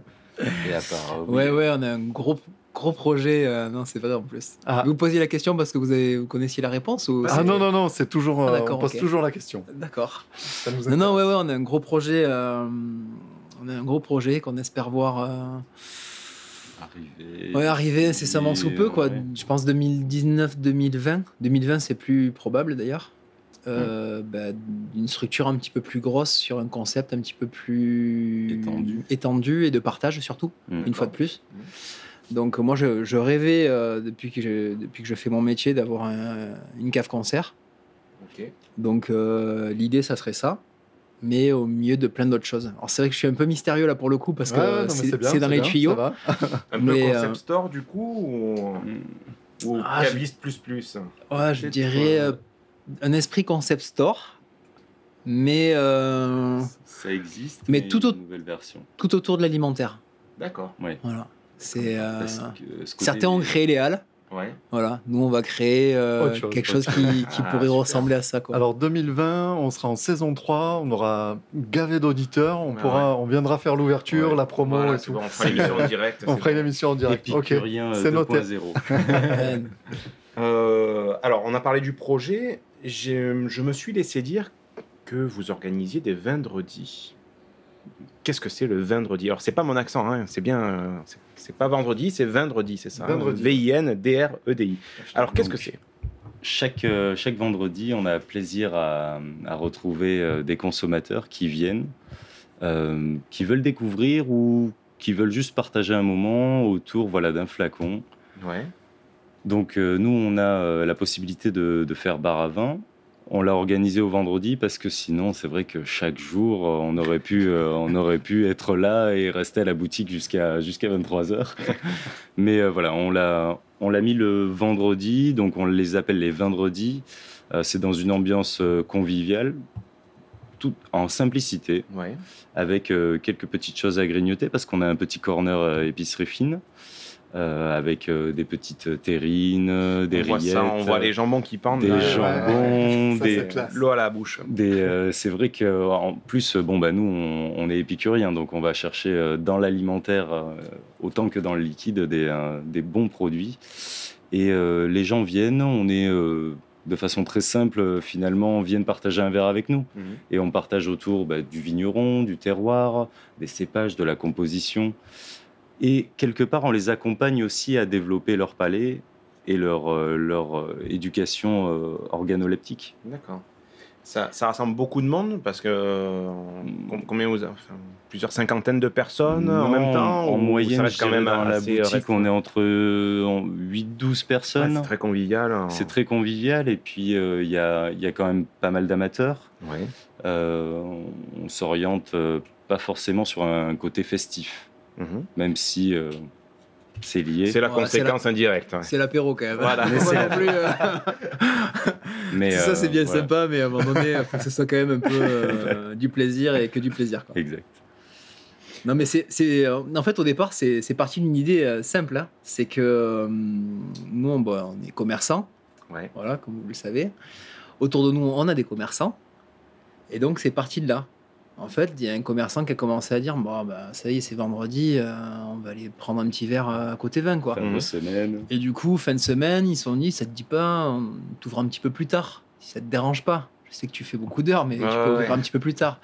G: Et à part, euh, oui,
H: Ouais, ouais, on a un gros, gros projet. euh, non, c'est vrai en plus.
B: Ah.
H: Vous posiez la question parce que vous, avez, vous connaissiez la réponse ou
B: Ah non, non, non, c'est toujours.
H: Ah,
B: on pose toujours la question.
H: D'accord.
B: Ça nous
H: Non, non, ouais, ouais, on a un gros projet. euh, on a un gros projet qu'on espère voir euh,
G: arriver.
H: ouais, arriver incessamment sous peu, quoi.
G: Ouais.
H: Je pense 2019-2020. 2020, c'est plus probable d'ailleurs. Euh, bah, d'une structure un petit peu plus grosse sur un concept un petit peu plus
G: Étendu.
H: étendu et de partage surtout.
G: Mm.
H: une fois de plus. Donc moi, je, je rêvais euh, depuis, que je, depuis que je fais mon métier d'avoir un- une cave concert. Donc euh, l'idée, ça serait ça, mais au milieu de plein d'autres choses. Alors c'est vrai que je suis un peu mystérieux là pour le coup parce que
B: Ouais, non,
H: c'est
B: bien,
H: c'est dans les
B: bien,
H: tuyaux.
B: ça va.
A: Un peu
H: Mais,
A: concept
H: euh,
A: store du coup ou, ou
H: Ah, je-
A: plus plus
H: Ouais, je dirais
A: euh,
H: euh, un esprit concept store, mais euh,
G: Ça existe,
H: Mais
G: mais,
H: tout au-
G: une nouvelle version.
H: tout autour de l'alimentaire.
A: D'accord.
G: Ouais.
H: Voilà. C'est euh, certains ont créé les halles.
A: Ouais.
H: Voilà, nous on va créer euh,
B: chose,
H: quelque chose qui, qui
A: Ah,
H: pourrait
A: super.
H: ressembler à ça. Quoi.
B: Alors 2020, on sera en saison 3, on aura gavé d'auditeurs, on
A: Ah
B: pourra, on viendra faire l'ouverture,
A: Ouais.
B: la promo
A: Voilà,
B: et
A: c'est
B: tout.
A: bon, on fera l'émission en direct.
B: On fera une
A: bon.
B: émission en direct. Ok, c'est noté.
G: 2.0.
H: Ouais.
A: Euh, alors, on a parlé du projet. Je me suis laissé dire que vous organisiez des vendredis. Qu'est-ce que c'est le vendredi? Alors, c'est pas mon accent, hein, c'est bien. euh, c'est- pas vendredi, c'est vendredi, c'est ça hein,
B: Vendredi.
A: V-I-N-D-R-E-D-I. Alors, qu'est-ce que c'est?
G: Chaque, euh, chaque vendredi, on a plaisir à, à retrouver euh, des consommateurs qui viennent, euh, qui veulent découvrir ou qui veulent juste partager un moment autour voilà, d'un flacon.
A: Ouais.
G: Donc euh, nous, on a euh, la possibilité de, de faire bar à vin. On l'a organisé au vendredi parce que sinon, c'est vrai que chaque jour, euh, on aurait pu, euh, on aurait pu être là et rester à la boutique jusqu'à jusqu'à 23 heures. Mais euh, voilà, on l'a on l'a mis le vendredi, donc on les appelle les vendredis. Euh, c'est dans une ambiance conviviale, tout en simplicité
A: Ouais.
G: avec quelques petites choses à grignoter parce qu'on a un petit corner épicerie fine euh, avec euh, des petites terrines, euh, des
A: on voit
G: rillettes,
A: ça, on voit les jambons qui pendent.
G: des
A: là.
G: jambons,
B: Ça,
G: des
B: c'est classe.
A: L'eau à la bouche.
G: euh, c'est vrai que en plus, bon bah nous, on, on est épicuriens, donc on va chercher euh, dans l'alimentaire euh, autant que dans le liquide des, euh, des bons produits. Et euh, les gens viennent, on est euh, de façon très simple, finalement, viennent partager un verre avec nous.
A: Mhm.
G: Et on partage autour bah, du vigneron, du terroir, des cépages, de la composition. Et quelque part, on les accompagne aussi à développer leur palais et leur, euh, leur euh, éducation euh, organoleptique.
A: D'accord. Ça, ça rassemble beaucoup de monde parce que euh, com- combien vous, enfin, plusieurs cinquantaines de personnes en même temps
G: En
A: ou
G: moyenne,
A: ça reste
G: quand même dans la boutique, on est entre euh, en 8-12
A: Ouais,
G: personnes.
A: c'est très convivial. hein.
G: c'est très convivial et puis euh, il y, a, y a quand même pas mal d'amateurs.
A: Ouais.
G: Euh, on on s'oriente pas forcément sur un côté festif,
A: Mhm.
G: même si euh, c'est lié.
A: C'est la
H: Ouais, c'est
A: conséquence indirecte. ouais.
H: C'est l'apéro quand même.
A: Voilà.
H: Plus, euh,
G: Mais,
H: ça,
G: euh,
H: c'est bien
G: voilà.
H: sympa, mais à un moment donné, il faut que ce soit quand même un peu euh, du plaisir et que du plaisir. Quoi.
G: Exact.
H: Non, mais c'est, c'est, euh, en fait, au départ, c'est, c'est parti d'une idée euh, simple. hein. C'est que euh, nous, on, bah, on est commerçants,
A: Ouais.
H: voilà, comme vous le savez. Autour de nous, on a des commerçants. Et donc, c'est parti de là. En fait, il y a un commerçant qui a commencé à dire Bon, bah, ça y est, c'est vendredi, euh, on va aller prendre un petit verre euh, à côté vin, quoi.
G: Fin
A: Mhm.
G: de semaine.
H: Et du coup, fin de semaine, ils se sont dit, ça te dit pas, on t'ouvre un petit peu plus tard, si ça te dérange pas. Je sais que tu fais beaucoup d'heures, mais tu peux ouvrir
A: ouais.
H: un petit peu plus tard.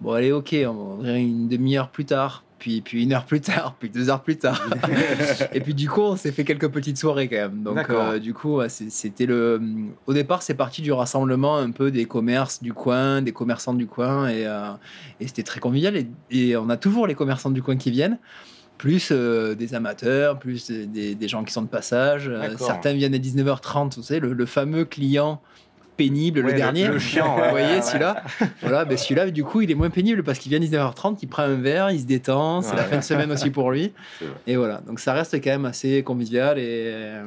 H: Bon, allez, ok, on va ouvrir une demi-heure plus tard, puis, puis une heure plus tard, puis deux heures plus tard. et puis du coup, on s'est fait quelques petites soirées quand même. Donc, euh, du coup, c'était le. Au départ, c'est parti du rassemblement un peu des commerces du coin, des commerçants du coin, et, euh, et c'était très convivial. Et, et on a toujours les commerçants du coin qui viennent plus euh, des amateurs, plus des, des gens qui sont de passage. Certains viennent à 19h30, vous savez, le, le fameux client pénible,
A: Ouais,
H: le dernier.
A: Le chiant.
H: Vous voyez,
A: ouais.
H: celui-là Voilà, ben celui-là, du coup, il est moins pénible parce qu'il vient à 19h30, il prend un verre, il se détend, c'est la fin de semaine aussi pour lui. Et voilà, donc ça reste quand même assez convivial et, euh,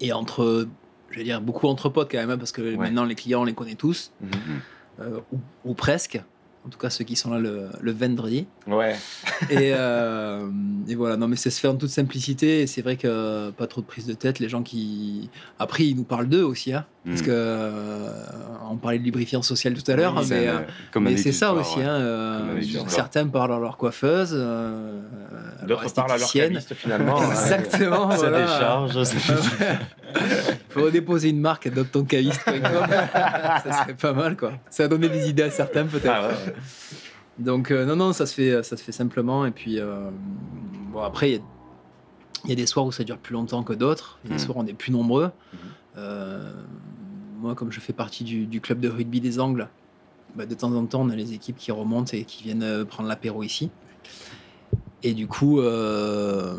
H: et entre, je vais dire, beaucoup entre potes quand même, hein, parce que maintenant les clients, on les connaît tous,
A: Mhm.
H: euh, ou, ou presque. En tout cas, ceux qui sont là le, le vendredi.
A: Ouais.
H: Et, euh, et voilà, non, mais ça se fait en toute simplicité. Et c'est vrai que pas trop de prise de tête. Les gens qui. Après, ils nous parlent d'eux aussi. Hein, Parce
G: Mm.
H: que. euh, on parlait de lubrifiant social tout à l'heure.
G: Oui,
H: hein,
G: c'est
H: mais, euh, mais c'est ça aussi.
G: ouais.
H: hein, euh, certains parlent à leur coiffeuse. euh,
A: D'autres parlent à leur caviste finalement.
H: Exactement.
G: Ça
H: voilà.
G: décharge.
H: Faut déposer une marque à doctoncaviste.com. ça serait pas mal, quoi. Ça a donné des idées à certains, peut-être.
A: Ah ouais.
H: Donc, euh, non, non, ça se fait, ça se fait simplement. Et puis, euh, bon, après, il y a- il y, a des soirs où ça dure plus longtemps que d'autres. Il y a des
G: Mhm.
H: soirs où on est plus nombreux. Euh, moi, comme je fais partie du, du club de rugby des Angles, bah, de temps en temps, on a les équipes qui remontent et qui viennent euh, prendre l'apéro ici. Et du coup, euh,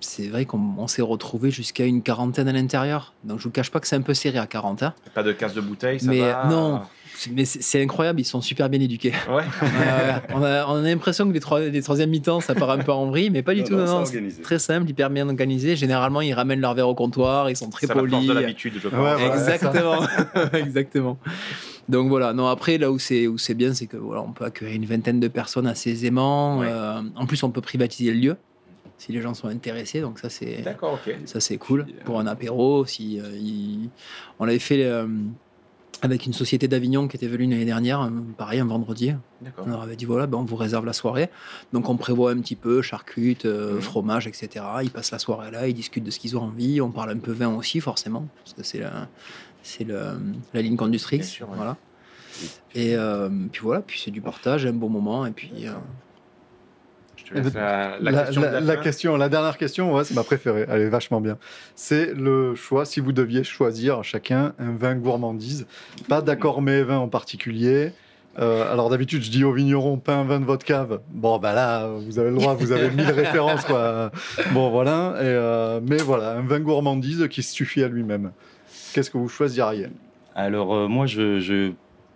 H: c'est vrai qu'on on s'est retrouvé jusqu'à une quarantaine à l'intérieur. Donc, je vous cache pas que c'est un peu serré à 40. hein.
A: Pas de casse de bouteille, ça
H: Mais
A: va
H: non, C'est- Mais c'est c'est incroyable, ils sont super bien éduqués.
A: Ouais.
H: Euh, on, a, on a l'impression que les, trois, les troisième mi-temps, ça part un peu en vrille, mais pas du
G: Non,
H: tout.
G: non,
H: Non,
G: c'est
H: c'est très simple, hyper bien organisé. Généralement, ils ramènent leur verre au comptoir, ils sont très
A: C'est
H: polis.
A: de l'habitude, je pense.
B: Ouais, voilà.
H: Exactement, exactement. Donc voilà, non après là où c'est où c'est bien, c'est que voilà, on peut accueillir une vingtaine de personnes assez aisément.
A: Ouais.
H: Euh, en plus, on peut privatiser le lieu si les gens sont intéressés. Donc ça c'est
A: D'accord,
H: ça c'est cool pour un apéro. Si euh, il- on avait fait euh, avec une société d'Avignon qui était venue l'année dernière, euh, pareil, un vendredi. On leur avait dit voilà, ben, on vous réserve la soirée. Donc on prévoit un petit peu charcute, euh,
A: Mhm.
H: fromage, etc. Ils passent la soirée là, ils discutent de ce qu'ils ont envie. On parle un peu vin aussi, forcément, parce que c'est la, c'est la ligne conductrice.
A: Bien sûr, ouais.
H: Voilà. Et euh, puis voilà, puis c'est du partage, un bon moment. Et puis euh,
A: Je te laisse la, question de
B: la-
A: la
B: la
A: fin.
B: question, la dernière question, ouais, c'est ma préférée. Elle est vachement bien. C'est le choix, si vous deviez choisir chacun un vin gourmandise, pas d'accord mais vin en particulier. Euh, alors d'habitude, je dis aux vignerons, pas un vin de votre cave. Bon, bah là, vous avez le droit, vous avez mille références, quoi. Bon, voilà. Et, euh, mais voilà, un vin gourmandise qui suffit à lui-même. Qu'est-ce que vous choisiriez?
G: Alors euh, moi, je, je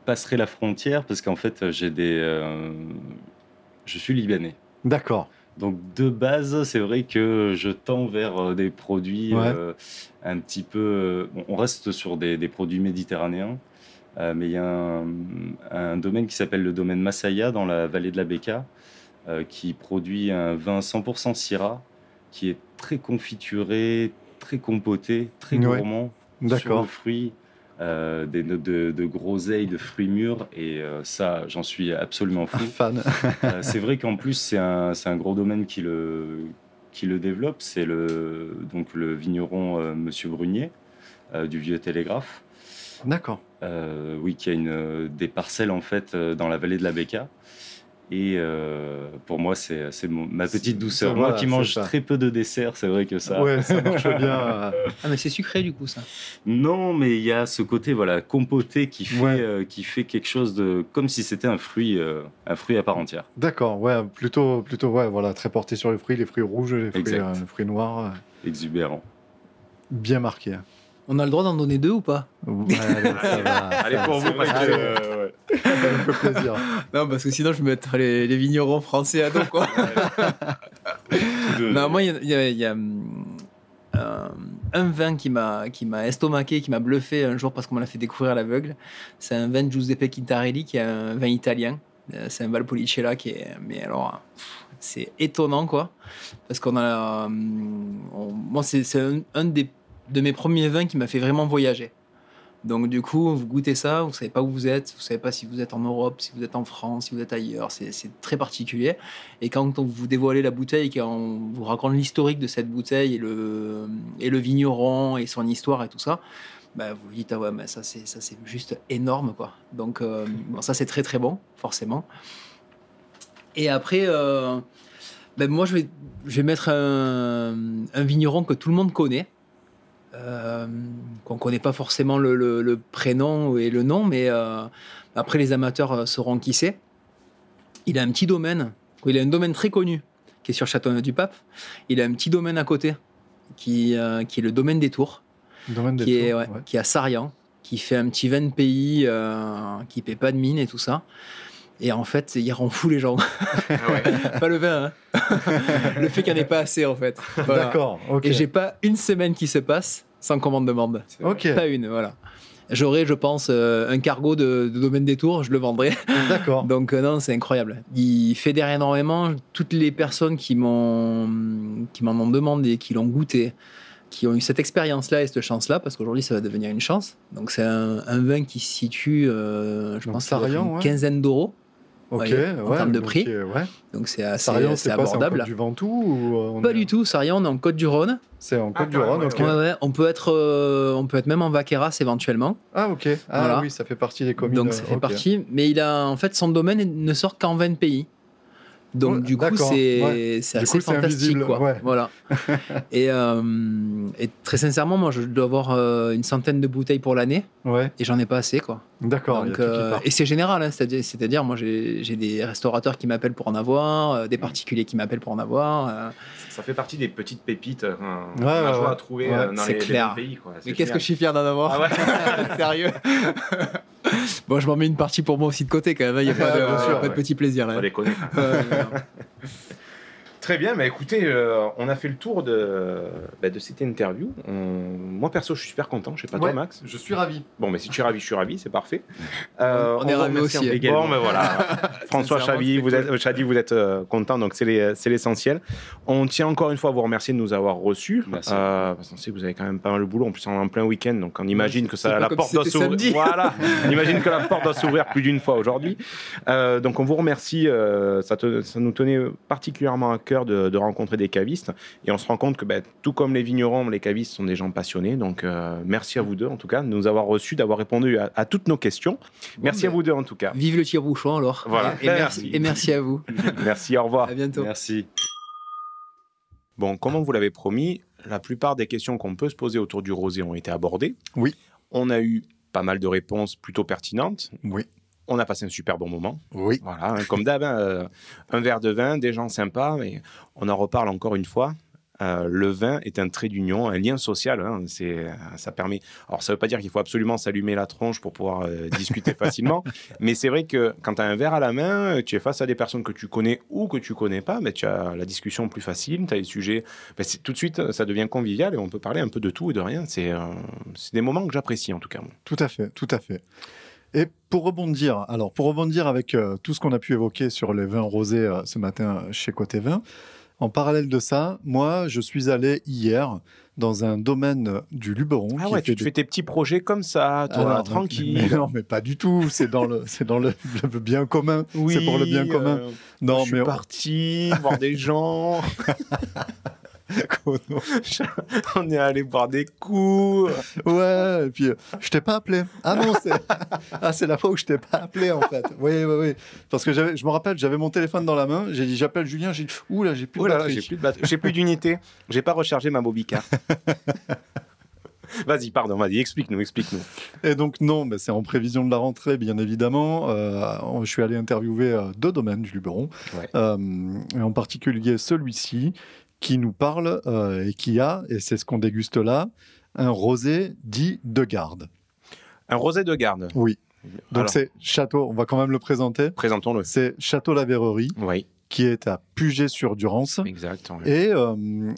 G: passerai la frontière parce qu'en fait, j'ai des, euh, je suis libanais.
B: D'accord.
G: Donc de base, c'est vrai que je tends vers euh, des produits
B: Ouais.
G: euh, un petit peu. euh, bon, on reste sur des, des produits méditerranéens, euh, mais il y a un, un domaine qui s'appelle le domaine Masaya dans la vallée de la Beka, euh, qui produit un vin 100% Syrah, qui est très confituré, très compoté, très
B: Ouais.
G: gourmand, sur
B: D'accord.
G: le fruit, euh, des notes de, de groseilles, de fruits mûrs, et euh, ça, j'en suis absolument fou.
B: Fan.
G: Euh, c'est vrai qu'en plus, c'est un, gros domaine qui le, qui le développe. C'est le, donc le vigneron Monsieur Brunier du Vieux Télégraphe.
B: D'accord.
G: Oui, qui a une, des parcelles en fait dans la vallée de la Béca. Et euh, pour moi, c'est ma petite douceur.
B: Voilà,
G: moi qui mange
B: ça.
G: très peu de desserts, c'est vrai que ça.
B: Ouais, ça marche bien.
H: ah mais c'est sucré du coup ça.
G: Non, mais il y a ce côté voilà compoté qui fait,
B: Ouais.
G: euh, qui fait quelque chose de comme si c'était un fruit, euh, un fruit à part entière.
B: D'accord, ouais, plutôt, plutôt, ouais, voilà, très porté sur les fruits, les fruits rouges, les fruits,
G: Exact.
B: euh, les fruits noirs,
G: Exubérant.
B: bien marqué.
H: On a le droit d'en donner deux ou pas
B: Ouais, allez,
A: pour vous, parce que euh,
B: Ça me fait plaisir.
H: Non, parce que sinon je vais mettre les, les vignerons français à dos quoi. Non, moi, il y a, il y a- il y a, hum, euh, un vin qui m'a qui m'a estomaqué, qui m'a bluffé un jour parce qu'on me l'a fait découvrir à l'aveugle. C'est un vin de Giuseppe Quintarelli, qui est un vin italien. Euh, C'est un Valpolicella qui est, mais alors, c'est étonnant quoi, parce qu'on a, on- moi c'est c'est un, un des de mes premiers vins qui m'a fait vraiment voyager. Donc du coup, vous goûtez ça, vous savez pas où vous êtes, vous savez pas si vous êtes en Europe, si vous êtes en France, si vous êtes ailleurs. C'est très particulier. Et quand on vous dévoilez la bouteille, quand on vous raconte l'historique de cette bouteille et le, vigneron et son histoire et tout ça, bah, vous dites ah ouais mais ça c'est ça c'est juste énorme quoi. Donc euh, bon, ça c'est très très bon forcément. Et après euh, ben, moi je vais je vais mettre un vigneron que tout le monde connaît. Euh, qu'on connaît pas forcément le, le- le prénom et le nom, mais euh, après les amateurs euh, sauront qui c'est. Il a un petit domaine, il a un domaine très connu qui est sur Châteauneuf-du-Pape. Il a un petit domaine à côté qui, euh, qui est le domaine des Tours,
B: Domaine des
H: qui est,
B: tours,
H: ouais,
B: ouais.
H: qui est à Sarian, qui fait un petit vin de pays, euh, qui paie pas de mine et tout ça. Et en fait, il rend fou les gens.
A: ah ouais.
H: pas le vin, hein. le fait qu'il n'y en ait pas assez en fait. Voilà.
B: D'accord, ok.
H: Et j'ai pas une semaine qui se passe sans commande de demande.
B: Ok,
H: Pas une, voilà. J'aurais, je pense, euh, un cargo de, de domaine des tours, je le vendrais.
B: d'accord.
H: Donc euh, non, c'est incroyable. Il fédère énormément. Toutes les personnes qui m'ont qui m'en ont demandé, qui l'ont goûté, qui ont eu cette expérience-là et cette chance-là, parce qu'aujourd'hui ça va devenir une chance. Donc c'est un, un vin qui se situe, euh, je
B: Donc,
H: pense,
B: Sarian,
H: une
B: ouais.
H: quinzaine d'euros.
B: Ok,
H: voyez, en termes de prix.
B: euh, ouais.
H: Donc c'est assez,
B: Sarian,
H: assez
B: c'est quoi C'est en
H: abordable.
B: Côte du Ventoux ou euh, on
H: Pas
B: est-
H: du tout. Sarian, on est en Côte du Rhône.
B: C'est en
A: Ah,
B: Côte du
A: quand même,
B: Rhône,
A: ouais,
B: ok.
H: Ouais, ouais. On peut être, euh, on peut être même en Vaqueras éventuellement.
B: Ah, ok. Ah
H: Voilà.
B: oui, ça fait partie des communes.
H: Donc ça fait partie. Mais il a en fait son domaine ne sort qu'en 20 pays. Donc
B: Ouais,
H: du coup
B: d'accord,
H: c'est
B: ouais.
H: c'est
B: Du
H: assez
B: coup,
H: fantastique
B: invisible,
H: quoi.
B: ouais.
H: Voilà. et, euh, et très sincèrement moi je dois avoir euh, une centaine de bouteilles pour l'année
B: Ouais,
H: et j'en ai pas assez quoi.
B: D'accord.
H: euh, et c'est général, hein, c'est-à-dire, c'est-à-dire, moi j'ai des restaurateurs qui m'appellent pour en avoir, euh, des particuliers qui m'appellent pour en avoir. euh.
A: Ça fait partie des petites pépites euh,
B: Ouais,
A: qu'on a
B: ouais,
A: joie
B: ouais.
A: à trouver
B: Ouais,
A: euh, dans
H: c'est
A: les,
H: clair.
A: pays. Quoi.
H: Mais qu'est-ce que je suis fier d'en avoir
A: Ah ouais
H: Sérieux Bon, je m'en mets une partie pour moi aussi de côté quand même, il n'y a pas, de,
B: sûr,
H: pas de petit plaisir là.
A: On les connaît.
H: Euh,
A: Très bien, mais écoutez, euh, on a fait le tour de, bah, de cette interview. On- Moi, perso, je suis super content. Je sais pas toi,
B: Ouais.
A: Max.
B: Je suis ravi.
A: Bon, mais si tu es ravi, je suis ravi, c'est parfait. Euh,
H: On est
A: vous
H: ravis
A: remercie
H: aussi,
A: en-
H: également.
A: Bon, mais voilà. François
H: c'était
A: vous êtes, euh, Chadi, vous êtes euh, content, donc c'est les- c'est l'essentiel. On tient encore une fois à vous remercier de nous avoir reçus.
G: Merci.
A: Euh, parce qu'on sait que vous avez quand même pas mal de boulot. En plus, on est en plein week-end, donc on imagine que ça, la porte
H: si
A: doit s'ouvrir.
H: samedi.
A: Voilà. on imagine que la porte doit s'ouvrir plus d'une fois aujourd'hui. Euh, donc on vous remercie. euh, ça, te- ça nous tenait particulièrement à cœur de, de rencontrer des cavistes. Et on se rend compte que, ben, tout comme les vignerons, les cavistes sont des gens passionnés. Donc euh, merci à vous deux, en tout cas, de nous avoir reçus, d'avoir répondu à, à toutes nos questions. Merci à vous deux, en tout cas.
H: Vive le tire-bouchon alors.
A: Voilà.
H: Et, et merci, et merci à vous.
A: Merci, au revoir.
H: À bientôt.
G: Merci.
A: Bon, comme on vous l'avait promis, la plupart des questions qu'on peut se poser autour du rosé ont été abordées.
B: Oui.
A: On a eu pas mal de réponses plutôt pertinentes.
B: Oui.
A: On a passé un super bon moment.
B: Oui.
A: Voilà, hein, comme d'hab, hein, euh, un verre de vin, des gens sympas, mais on en reparle encore une fois. Euh, le vin est un trait d'union, un lien social. hein, c'est, euh, ça permet. Alors, ça ne veut pas dire qu'il faut absolument s'allumer la tronche pour pouvoir euh, discuter facilement, mais c'est vrai que quand tu as un verre à la main, tu es face à des personnes que tu connais ou que tu connais pas, mais tu as la discussion plus facile, tu as les sujets. ben, tout de suite, ça devient convivial et on peut parler un peu de tout et de rien. C'est, euh, c'est des moments que j'apprécie en tout cas.
B: Tout à fait, tout à fait. Et pour rebondir, alors pour rebondir avec euh, tout ce qu'on a pu évoquer sur les vins rosés euh, ce matin chez Côté Vin, en parallèle de ça, moi, je suis allé hier dans un domaine du Luberon.
A: Ah
B: qui
A: ouais, tu te
B: des-
A: fais tes petits projets comme ça, toi,
B: Alors,
A: tranquille.
B: mais non, mais pas du tout. C'est dans le, c'est dans le, le bien commun. c'est pour le bien
A: Oui,
B: commun.
A: euh,
B: non,
A: je
B: mais
A: suis parti voir des gens. on est allé boire des coups.
B: Ouais, et puis euh, je t'ai pas appelé. Ah non, c'est ah, c'est la fois où je t'ai pas appelé en fait. Oui, oui, oui. Parce que je me rappelle, j'avais mon téléphone dans la main, j'ai dit j'appelle Julien, j'ai dit ouh là, j'ai plus
A: plus de batterie. J'ai plus d'unité. J'ai pas rechargé ma Mobicar. vas-y, pardon, vas-y, explique-nous, explique-nous.
B: Et donc non, mais c'est en prévision de la rentrée, bien évidemment. Euh, je suis allé interviewer euh, deux domaines du Luberon,
A: Ouais.
B: Euh, et en particulier celui-ci qui nous parle euh, et qui a, et c'est ce qu'on déguste là, un rosé dit de garde.
A: Un rosé de garde.
B: Oui. Donc c'est Château, on va quand même le présenter.
A: présentons-le.
B: C'est Château la Verrerie
A: Oui,
B: qui est à Puget-sur-Durance.
A: exact. ouais.
B: Et, euh,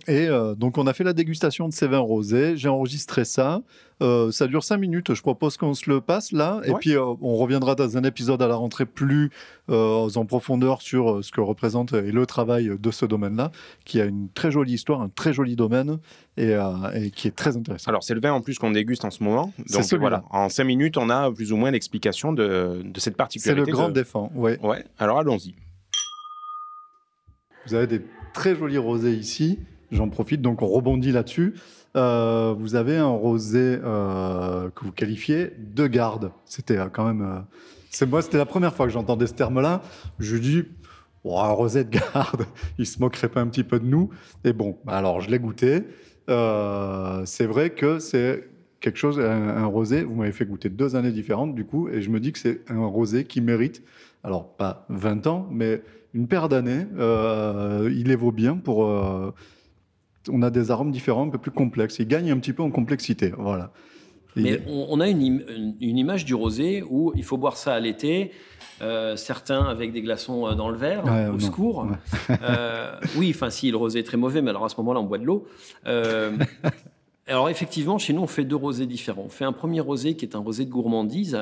B: et euh, donc, on a fait la dégustation de ces vins rosés. J'ai enregistré ça. Euh, ça dure cinq minutes. Je propose qu'on se le passe là. Et puis, on reviendra dans un épisode à la rentrée plus en profondeur sur ce que représente et le travail de ce domaine-là, qui a une très jolie histoire, un très joli domaine et, et qui est très intéressant.
A: Alors, c'est le vin en plus qu'on déguste en ce moment.
B: C'est
A: Donc voilà, en cinq minutes, on a plus ou moins l'explication de, de cette
B: C'est
A: particularité.
B: le grand
A: de-
B: défend. Ouais.
A: Ouais, alors allons-y.
B: Vous avez des très jolis rosés ici. J'en profite, donc on rebondit là-dessus. Euh, vous avez un rosé euh, que vous qualifiez de garde. C'était euh, quand même. c'est moi, c'était la première fois que j'entendais ce terme-là. Je dis, oh, un rosé de garde, il se moquerait pas un petit peu de nous. Et bon, bah alors je l'ai goûté. C'est vrai que c'est quelque chose, un, un rosé. Vous m'avez fait goûter deux années différentes, du coup, et je me dis que c'est un rosé qui mérite, alors pas 20 ans, mais une paire d'années. Euh, il les vaut bien pour. euh, on a des arômes différents, un peu plus complexes. Il gagne un petit peu en complexité. Voilà. Et-
I: Mais on, on a une, im- une- une image du rosé où il faut boire ça à l'été. euh, certains avec des glaçons dans le verre,
B: Ouais,
I: au
B: non.
I: secours. Oui, enfin, si le rosé est très mauvais, mais alors à ce moment-là, on boit de l'eau. Alors, effectivement, chez nous, on fait deux rosés différents. On fait un premier rosé qui est un rosé de gourmandise,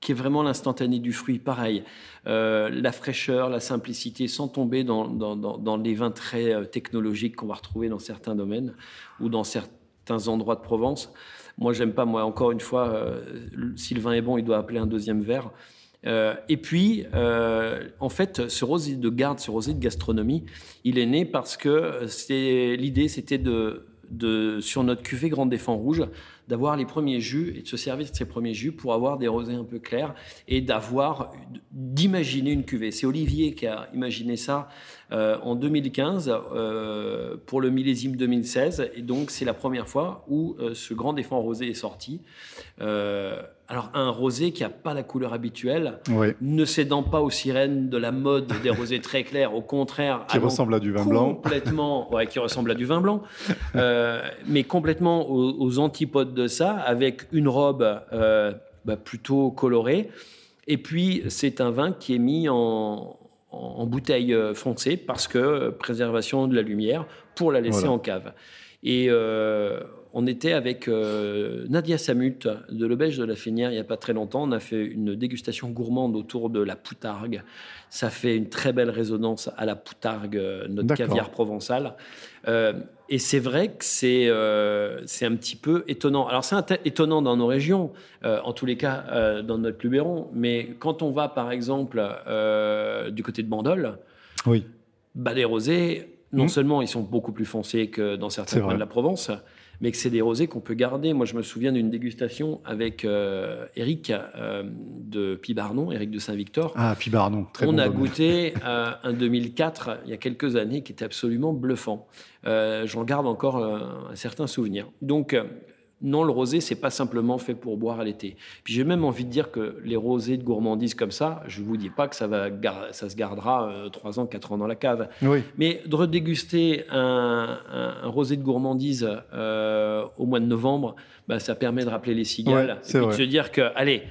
I: qui est vraiment l'instantané du fruit. Pareil, euh, la fraîcheur, la simplicité, sans tomber dans, les vins très euh, technologiques qu'on va retrouver dans certains domaines ou dans certains endroits de Provence. Moi, j'aime pas. Moi, encore une fois, euh, si le vin est bon, il doit appeler un deuxième verre. Et puis, en fait, ce rosé de garde, ce rosé de gastronomie, il est né parce que l'idée, c'était de, sur notre cuvée Grande Défend Rouge, d'avoir les premiers jus et de se servir de ces premiers jus pour avoir des rosés un peu clairs et d'avoir d'imaginer une cuvée. C'est Olivier qui a imaginé ça euh, en 2015 euh, pour le millésime 2016 et donc c'est la première fois où euh, ce Grand Défend Rosé est sorti. Alors un rosé qui n'a pas la couleur habituelle, ne cédant pas aux sirènes de la mode des rosés très clairs, au contraire,
B: Qui ressemble à du vin blanc.
I: complètement, ouais, qui ressemble à du vin blanc, mais complètement aux, aux antipodes de ça, avec une robe bah, plutôt colorée. Et puis c'est un vin qui est mis en, en bouteille euh, foncée parce que euh, préservation de la lumière pour la laisser
B: Voilà.
I: en cave. Et euh, on était avec euh, Nadia Samut de l'Auberge de la Fénière il n'y a pas très longtemps. On a fait une dégustation gourmande autour de la poutargue. Ça fait une très belle résonance à la poutargue, euh, notre caviar provençal. Euh, et c'est vrai que c'est euh, un petit peu étonnant. Alors c'est étonnant dans nos régions, en tous les cas dans notre Luberon, mais quand on va par exemple du côté de Bandol,
B: Oui.
I: bah, les rosés, non
B: Mhm.
I: seulement ils sont beaucoup plus foncés que dans certains coins de la Provence, mais que c'est des rosés qu'on peut garder. Moi, je me souviens d'une dégustation avec euh, Eric euh, de Pibarnon, Eric de Saint-Victor.
B: Ah, puis Barnon, très
I: On
B: bon
I: a
B: domaine.
I: goûté euh, un 2004 il y a quelques années qui était absolument bluffant. Euh, J'en garde encore un certain souvenir. Donc non, le rosé c'est pas simplement fait pour boire à l'été. Puis j'ai même envie de dire que les rosés de gourmandise comme ça, je vous dis pas que ça va ça se gardera 3 ans, 4 ans dans la cave.
B: Oui,
I: Mais de redéguster un, un- un rosé de gourmandise euh, au mois de novembre, bah, ça permet de rappeler les cigales
B: Ouais,
I: et puis de se dire que allez.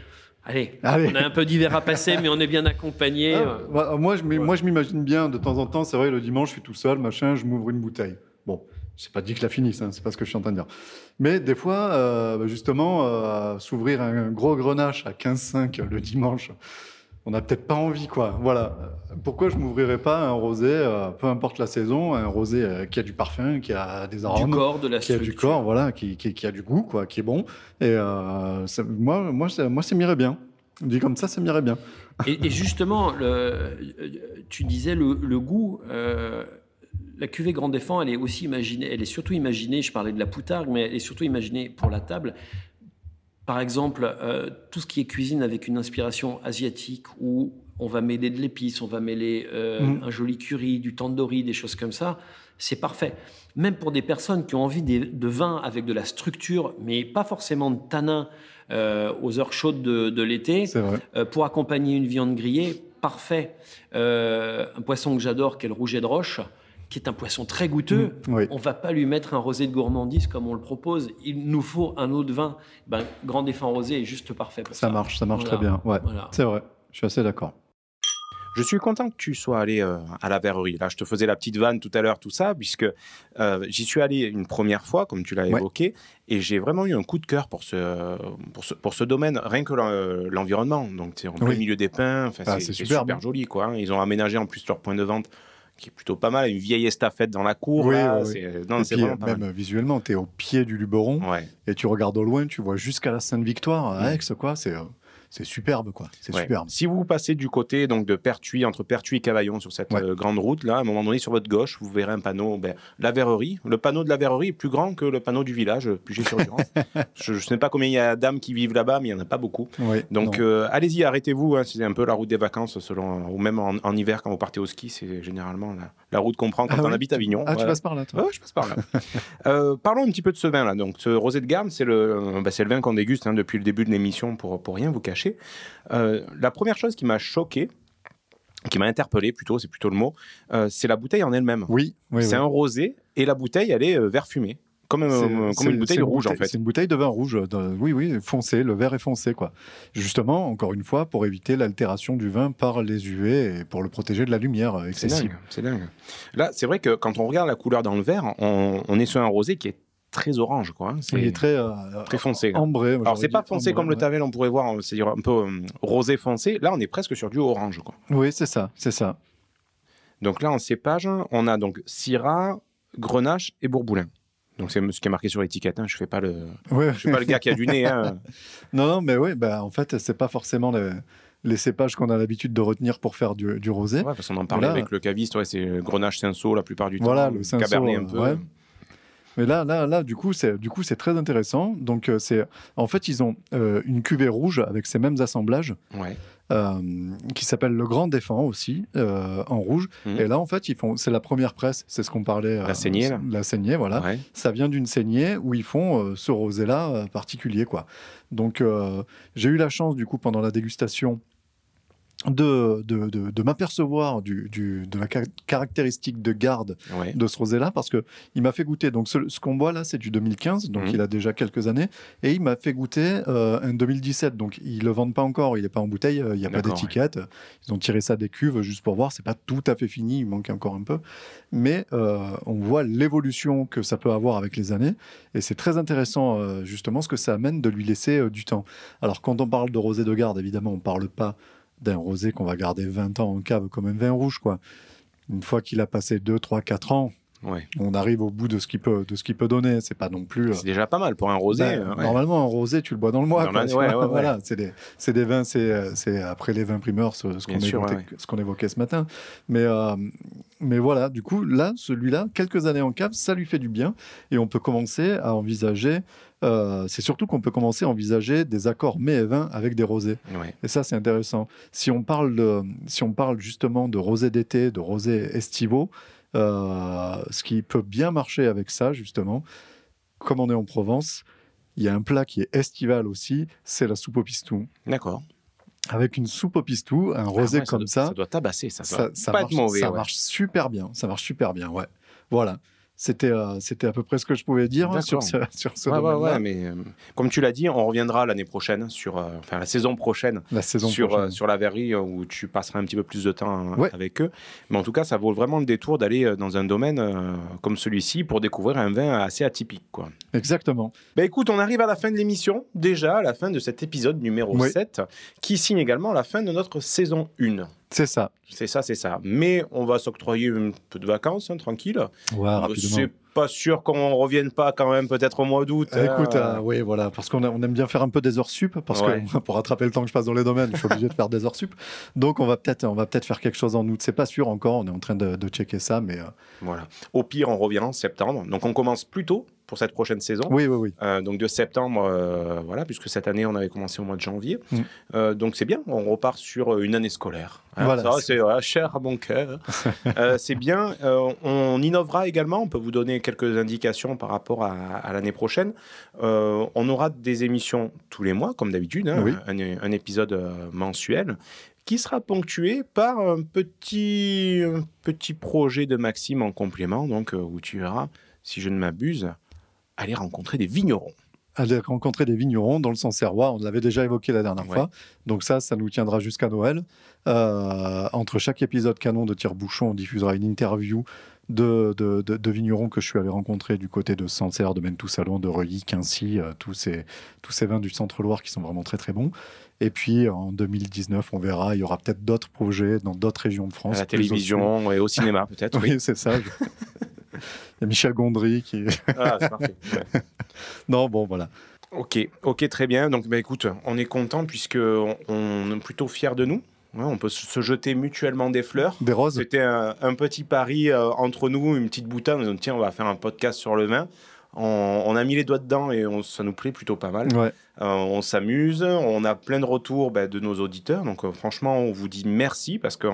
I: Allez,
B: Allez.
I: on a un peu d'hiver à passer, mais on est bien accompagné.
B: Ah, bah, moi, je, m'im-
I: ouais.
B: moi, je m'imagine bien, de temps en temps, c'est vrai, le dimanche, je suis tout seul, machin, je m'ouvre une bouteille. Bon, c'est pas dit que la finisse, hein, c'est pas ce que je suis en train de dire. Mais des fois, euh, bah, justement, euh, s'ouvrir un gros grenache à 15,5 le dimanche, on n'a peut-être pas envie, quoi. Voilà. Pourquoi je m'ouvrirais pas un rosé, euh, peu importe la saison, un rosé qui a du parfum, qui a des
I: du
B: arômes
I: corps, de la
B: qui a du corps, voilà, qui, qui- qui a du goût, quoi, qui est bon. Et ça- moi, moi, ça, moi, ça m'irait bien. Dit comme ça, ça m'irait bien.
I: Et, et justement, le- tu disais le, le goût. La cuvée Grand Défend, elle est aussi imaginée, elle est surtout imaginée, je parlais de la poutargue, mais elle est surtout imaginée pour la table. Par exemple, euh, tout ce qui est cuisine avec une inspiration asiatique, où on va mêler de l'épice, on va mêler euh,
B: Mm.
I: un joli curry, du tandoori, des choses comme ça, c'est parfait. Même pour des personnes qui ont envie des- de vin avec de la structure, mais pas forcément de tanin euh, aux heures chaudes de, de l'été, pour accompagner une viande grillée, parfait. Un poisson que j'adore, qui est le rouget de roche, qui est un poisson très goûteux.
B: Mm, oui.
I: On va pas lui mettre un rosé de gourmandise comme on le propose. Il nous faut un autre vin. Ben, Grand Défunt Rosé est juste parfait pour ça.
B: Ça marche, ça marche
I: Voilà.
B: très bien. Ouais,
I: Voilà.
B: c'est vrai. Je suis assez d'accord.
A: Je suis content que tu sois allé euh, à la verrerie. Là, je te faisais la petite vanne tout à l'heure, tout ça, puisque euh, j'y suis allé une première fois, comme tu l'as
B: Ouais.
A: évoqué, et j'ai vraiment eu un coup de cœur pour ce, pour ce, pour ce domaine, rien que l'en- l'environnement. Donc, c'est en plein
B: Oui.
A: milieu des pins, enfin,
B: Ah,
A: c'est super joli. Quoi, hein. Ils ont aménagé en plus leur point de vente, qui est plutôt pas mal, une vieille estafette dans la cour.
B: Oui,
A: là,
B: oui, oui.
A: c'est- Non,
B: Et
A: c'est
B: puis,
A: vraiment
B: euh,
A: pas
B: même
A: mal.
B: visuellement, tu es au pied du Luberon
A: Ouais.
B: et tu regardes au loin, tu vois jusqu'à la Sainte-Victoire, à
A: Mm.
B: Aix, quoi. C'est euh, c'est superbe, quoi. C'est
A: Ouais.
B: superbe.
A: Si vous passez du côté donc de Pertuis, entre Pertuis et Cavaillon, sur cette
B: Ouais.
A: euh, grande route, là, à un moment donné, sur votre gauche, vous verrez un panneau, ben, la verrerie. Le panneau de la verrerie est plus grand que le panneau du village, euh, Puget sur je ne sais pas combien il y a d'âmes qui vivent là-bas, mais il n'y en a pas beaucoup. Donc euh, allez-y, arrêtez-vous. hein, c'est un peu la route des vacances, selon, ou même en, en hiver quand vous partez au ski, c'est généralement la, la route qu'on prend quand
B: Ah
A: on habite Avignon.
B: Ah, tu passes par là, toi?
A: Je passe par là. Euh, parlons un petit peu de ce vin-là. Donc, ce rosé de Garde, c'est le, bah, c'est le vin qu'on déguste hein, depuis le début de l'émission pour, pour rien vous cacher. Euh, la première chose qui m'a choqué, qui m'a interpellé plutôt, c'est plutôt le mot, euh, c'est la bouteille en elle-même.
B: Oui, oui.
A: c'est
B: oui.
A: un rosé et la bouteille, elle est euh, vert fumé. Comme, euh, une bouteille rouge, en fait.
B: C'est une bouteille de vin rouge. de- oui, oui, foncé. Le verre est foncé, quoi. Justement, encore une fois, pour éviter l'altération du vin par les UV et pour le protéger de la lumière
A: C'est
B: excessive.
A: dingue, c'est dingue. Là, c'est vrai que quand on regarde la couleur dans le verre, on, on est sur un rosé qui est très orange, quoi. hein. C'est
B: Il est très, euh,
A: très foncé. là.
B: ambré.
A: Alors, c'est pas foncé comme le tavel, on pourrait voir, c'est-à-dire un peu euh, rosé foncé. Là, on est presque sur du orange, quoi.
B: Oui, c'est ça, c'est ça.
A: Donc là, en cépage, on a donc Syrah, Grenache et Bourboulin. Donc c'est ce qui est marqué sur l'étiquette. Hein. Je fais pas le,
B: Ouais.
A: je suis pas le gars qui a du nez. hein.
B: Non, non, mais oui, bah, en fait, c'est pas forcément les, les cépages qu'on a l'habitude de retenir pour faire du, du rosé.
A: Ouais, parce qu'on en parlait avec le caviste. Ouais, c'est Grenache Cinsault la plupart du temps.
B: Voilà, le cinsault,
A: Cabernet un
B: euh,
A: peu.
B: ouais. Mais là, là, là, du coup, c'est du coup, c'est très intéressant. Donc, euh, c'est en fait, ils ont euh, une cuvée rouge avec ces mêmes assemblages
A: Ouais.
B: euh, qui s'appelle le Grand Défend aussi euh, en rouge.
A: Mhm.
B: Et là, en fait, ils font, c'est la première presse. C'est ce qu'on parlait. euh,
A: La saignée, là.
B: La saignée, voilà.
A: Ouais.
B: Ça vient d'une saignée où ils font ce rosé-là particulier, quoi. Donc, j'ai eu la chance, du coup, pendant la dégustation, de, de, de, de m'apercevoir du, du, de la ca- caractéristique de garde
A: Ouais.
B: de ce rosé-là parce que il m'a fait goûter. Donc, ce, ce qu'on boit là, c'est du 2015, donc
A: Mhm.
B: il a déjà quelques années, et il m'a fait goûter euh, un 2017. Donc, ils le vendent pas encore, il est pas en bouteille, euh, il n'y a pas d'étiquette. Ils ont tiré ça des cuves juste pour voir. C'est pas tout à fait fini, il manque encore un peu, mais euh, on voit l'évolution que ça peut avoir avec les années, et c'est très intéressant justement ce que ça amène de lui laisser du temps. Alors, quand on parle de rosé de garde, évidemment, on parle pas d'un rosé qu'on va garder 20 ans en cave comme un vin rouge, quoi. Une fois qu'il a passé 2, 3, 4 ans,
A: Ouais.
B: on arrive au bout de ce qu'il peut, de ce qu'il peut donner. C'est pas non plus. euh,
A: C'est déjà pas mal pour un rosé.
B: ben,
A: euh, ouais.
B: Normalement, un rosé, tu le bois dans le mois.
A: Dans
B: quoi,
A: ouais,
B: vois. Voilà, c'est des, c'est des vins, c'est, euh, c'est après les vins primeurs, ce, ce qu'on
A: sûr,
B: évoquait, ce qu'on évoquait ce matin. Mais, euh, mais voilà, du coup, là, celui-là, quelques années en cave, ça lui fait du bien. Et on peut commencer à envisager. euh, c'est surtout qu'on peut commencer à envisager des accords mets et vins avec des rosés.
A: Ouais.
B: Et ça, c'est intéressant. Si on parle, de- si on parle justement de rosé d'été, de rosé estivaux, euh, ce qui peut bien marcher avec ça, justement, comme on est en Provence, il y a un plat qui est estival aussi, c'est la soupe au pistou.
A: D'accord.
B: Avec une soupe au pistou, un
A: Ah
B: rosé
A: ouais,
B: comme
A: doit-
B: ça,
A: Ça doit tabasser, ça.
B: ça,
A: doit
B: ça
A: pas
B: marche,
A: être mauvais.
B: ça
A: ouais.
B: marche super bien. Ça marche super bien, ouais. Voilà. C'était euh, c'était à peu près ce que je pouvais dire hein, sur ce, sur ce
A: Ouais, ouais,
B: domaine-là.
A: ouais, mais euh, comme tu l'as dit, on reviendra l'année prochaine sur, euh, enfin la saison prochaine
B: La saison
A: sur,
B: prochaine.
A: sur la verrerie euh, où tu passeras un petit peu plus de temps hein, avec eux. Mais en tout cas, ça vaut vraiment le détour d'aller dans un domaine comme celui-ci pour découvrir un vin assez atypique. Quoi.
B: Exactement.
A: Ben écoute, on arrive à la fin de l'émission, déjà à la fin de cet épisode numéro
B: Oui.
A: 7, qui signe également la fin de notre saison 1.
B: C'est ça.
A: C'est ça, c'est ça. Mais on va s'octroyer un peu de vacances, hein, tranquille.
B: Ouais, rapidement.
A: C'est pas sûr qu'on revienne pas quand même peut-être au mois d'août.
B: Euh, Écoute,
A: hein.
B: euh, oui, voilà, parce qu'on on aime bien faire un peu des heures sup, parce
A: Ouais.
B: que pour rattraper le temps que je passe dans les domaines, je suis obligé de faire des heures sup. Donc, on va peut-être, on va peut-être faire quelque chose en août. C'est pas sûr encore. On est en train de, de checker ça, mais euh,
A: Voilà. Au pire, on revient en septembre. Donc on commence plus tôt pour cette prochaine saison.
B: oui, oui, oui.
A: Euh, donc de septembre, euh, voilà, puisque cette année on avait commencé au mois de janvier.
B: Mm.
A: Euh, donc c'est bien, on repart sur une année scolaire. Hein,
B: Voilà, c'est-
A: cher à mon cœur. C'est bien. On innovera également. On peut vous donner quelques indications par rapport à, à l'année prochaine. On aura des émissions tous les mois, comme d'habitude, hein,
B: Oui.
A: un, un épisode mensuel qui sera ponctué par un petit, un petit projet de Maxime en complément, donc où tu verras, si je ne m'abuse, aller rencontrer des vignerons.
B: Aller rencontrer des vignerons dans le Sancerrois, on l'avait déjà évoqué la dernière
A: Ouais.
B: fois. Donc ça, ça nous tiendra jusqu'à Noël. Euh, entre chaque épisode canon de Tire-Bouchon, on diffusera une interview de, de, de- de vignerons que je suis allé rencontrer du côté de Sancerre, de Mentou-Salon, de Reuilly, Quincy, euh, tous, ces, tous ces vins du Centre-Loire qui sont vraiment très très bons. Et puis en 2019, on verra, il y aura peut-être d'autres projets dans d'autres régions de France.
A: à la
B: au
A: télévision et au cinéma, peut-être.
B: Oui, c'est ça. je- Il y a Michel Gondry qui.
A: Ah, c'est parfait. Ouais.
B: non, bon, voilà.
A: Ok, ok, très bien. Donc, bah, écoute, on est content puisque on, on est plutôt fiers de nous. Ouais, on peut se jeter mutuellement des fleurs.
B: Des roses
A: C'était un, un petit pari euh, entre nous, une petite boutade. On dit, tiens, on va faire un podcast sur le vin. On, on a mis les doigts dedans et on- ça nous plaît plutôt pas mal.
B: Ouais.
A: Euh, on s'amuse, on a plein de retours bah, de nos auditeurs. Donc euh, franchement, on vous dit merci parce que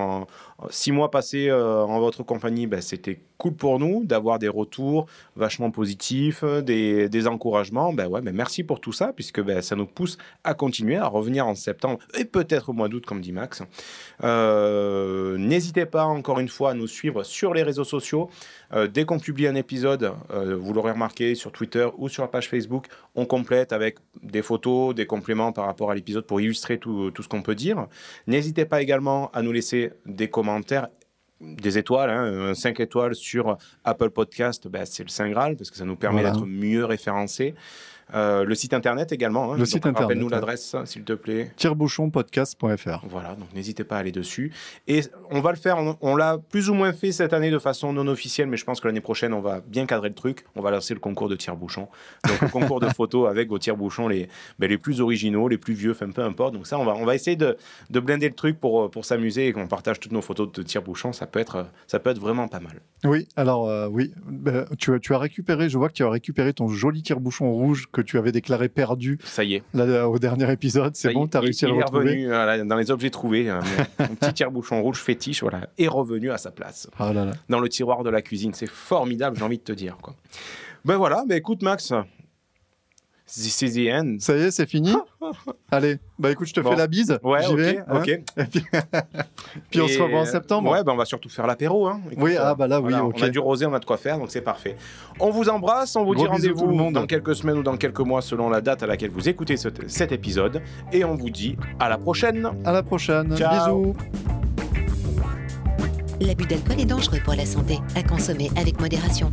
A: six mois passés euh, en votre compagnie, bah, c'était cool pour nous d'avoir des retours vachement positifs, des, encouragements. Bah, ouais, bah, merci pour tout ça puisque ça nous pousse à continuer, à revenir en septembre et peut-être au mois d'août comme dit Max. N'hésitez pas encore une fois à nous suivre sur les réseaux sociaux. Dès qu'on publie un épisode, vous l'aurez remarqué sur Twitter ou sur la page Facebook, on complète avec des photos, des compléments par rapport à l'épisode pour illustrer tout, tout ce qu'on peut dire. N'hésitez pas également à nous laisser des commentaires, des étoiles, hein, 5 étoiles sur Apple Podcast, ben, c'est le Saint Graal parce que ça nous permet
B: Voilà.
A: d'être mieux référencés. Euh, le site internet également. hein,
B: Le site internet,
A: Rappelle-nous
B: ouais.
A: l'adresse, s'il te plaît.
B: tirebouchonpodcast.fr.
A: Voilà, donc n'hésitez pas à aller dessus. Et on va le faire, on, on l'a plus ou moins fait cette année de façon non officielle, mais je pense que l'année prochaine, on va bien cadrer le truc. On va lancer le concours de tire-bouchon. Donc, le concours de photos avec vos tire-bouchons les, ben, les plus originaux, les plus vieux, enfin peu importe. Donc, ça, on va, on va essayer de, de blinder le truc pour, pour s'amuser et qu'on partage toutes nos photos de tire-bouchons. Ça, peut être- ça peut être vraiment pas mal.
B: Oui, alors euh, oui, Ben, tu, as- tu as récupéré, je vois que tu as récupéré ton joli tire-bouchon rouge que tu avais déclaré perdu
A: Ça y est.
B: là, au dernier épisode. C'est bon,
A: est,
B: tu as
A: il-
B: réussi à
A: il
B: le
A: est
B: retrouver.
A: revenu voilà, dans les objets trouvés. euh, mon, mon petit tire-bouchon rouge fétiche voilà, est revenu à sa place.
B: Ah là là.
A: dans le tiroir de la cuisine. C'est formidable, j'ai envie de te dire. Quoi. Ben voilà, ben écoute Max, This is the end.
B: Ça y est, c'est fini Allez, bah écoute, je te
A: Bon.
B: fais la bise.
A: Ouais,
B: J'y
A: ok,
B: vais, hein. Et puis, puis on se revoit en septembre.
A: Ouais, bah on va surtout faire l'apéro. Hein. Écoute,
B: Oui, ah bah là, oui,
A: voilà. On a du rosé, on a de quoi faire, donc c'est parfait. On vous embrasse, on vous
B: Gros
A: dit
B: bisous tout le
A: rendez-vous
B: monde.
A: dans quelques semaines ou dans quelques mois selon la date à laquelle vous écoutez ce- cet épisode. Et on vous dit à la prochaine.
B: À la prochaine.
A: Ciao.
B: Bisous.
C: L'abus d'alcool est dangereux pour la santé, à consommer avec modération.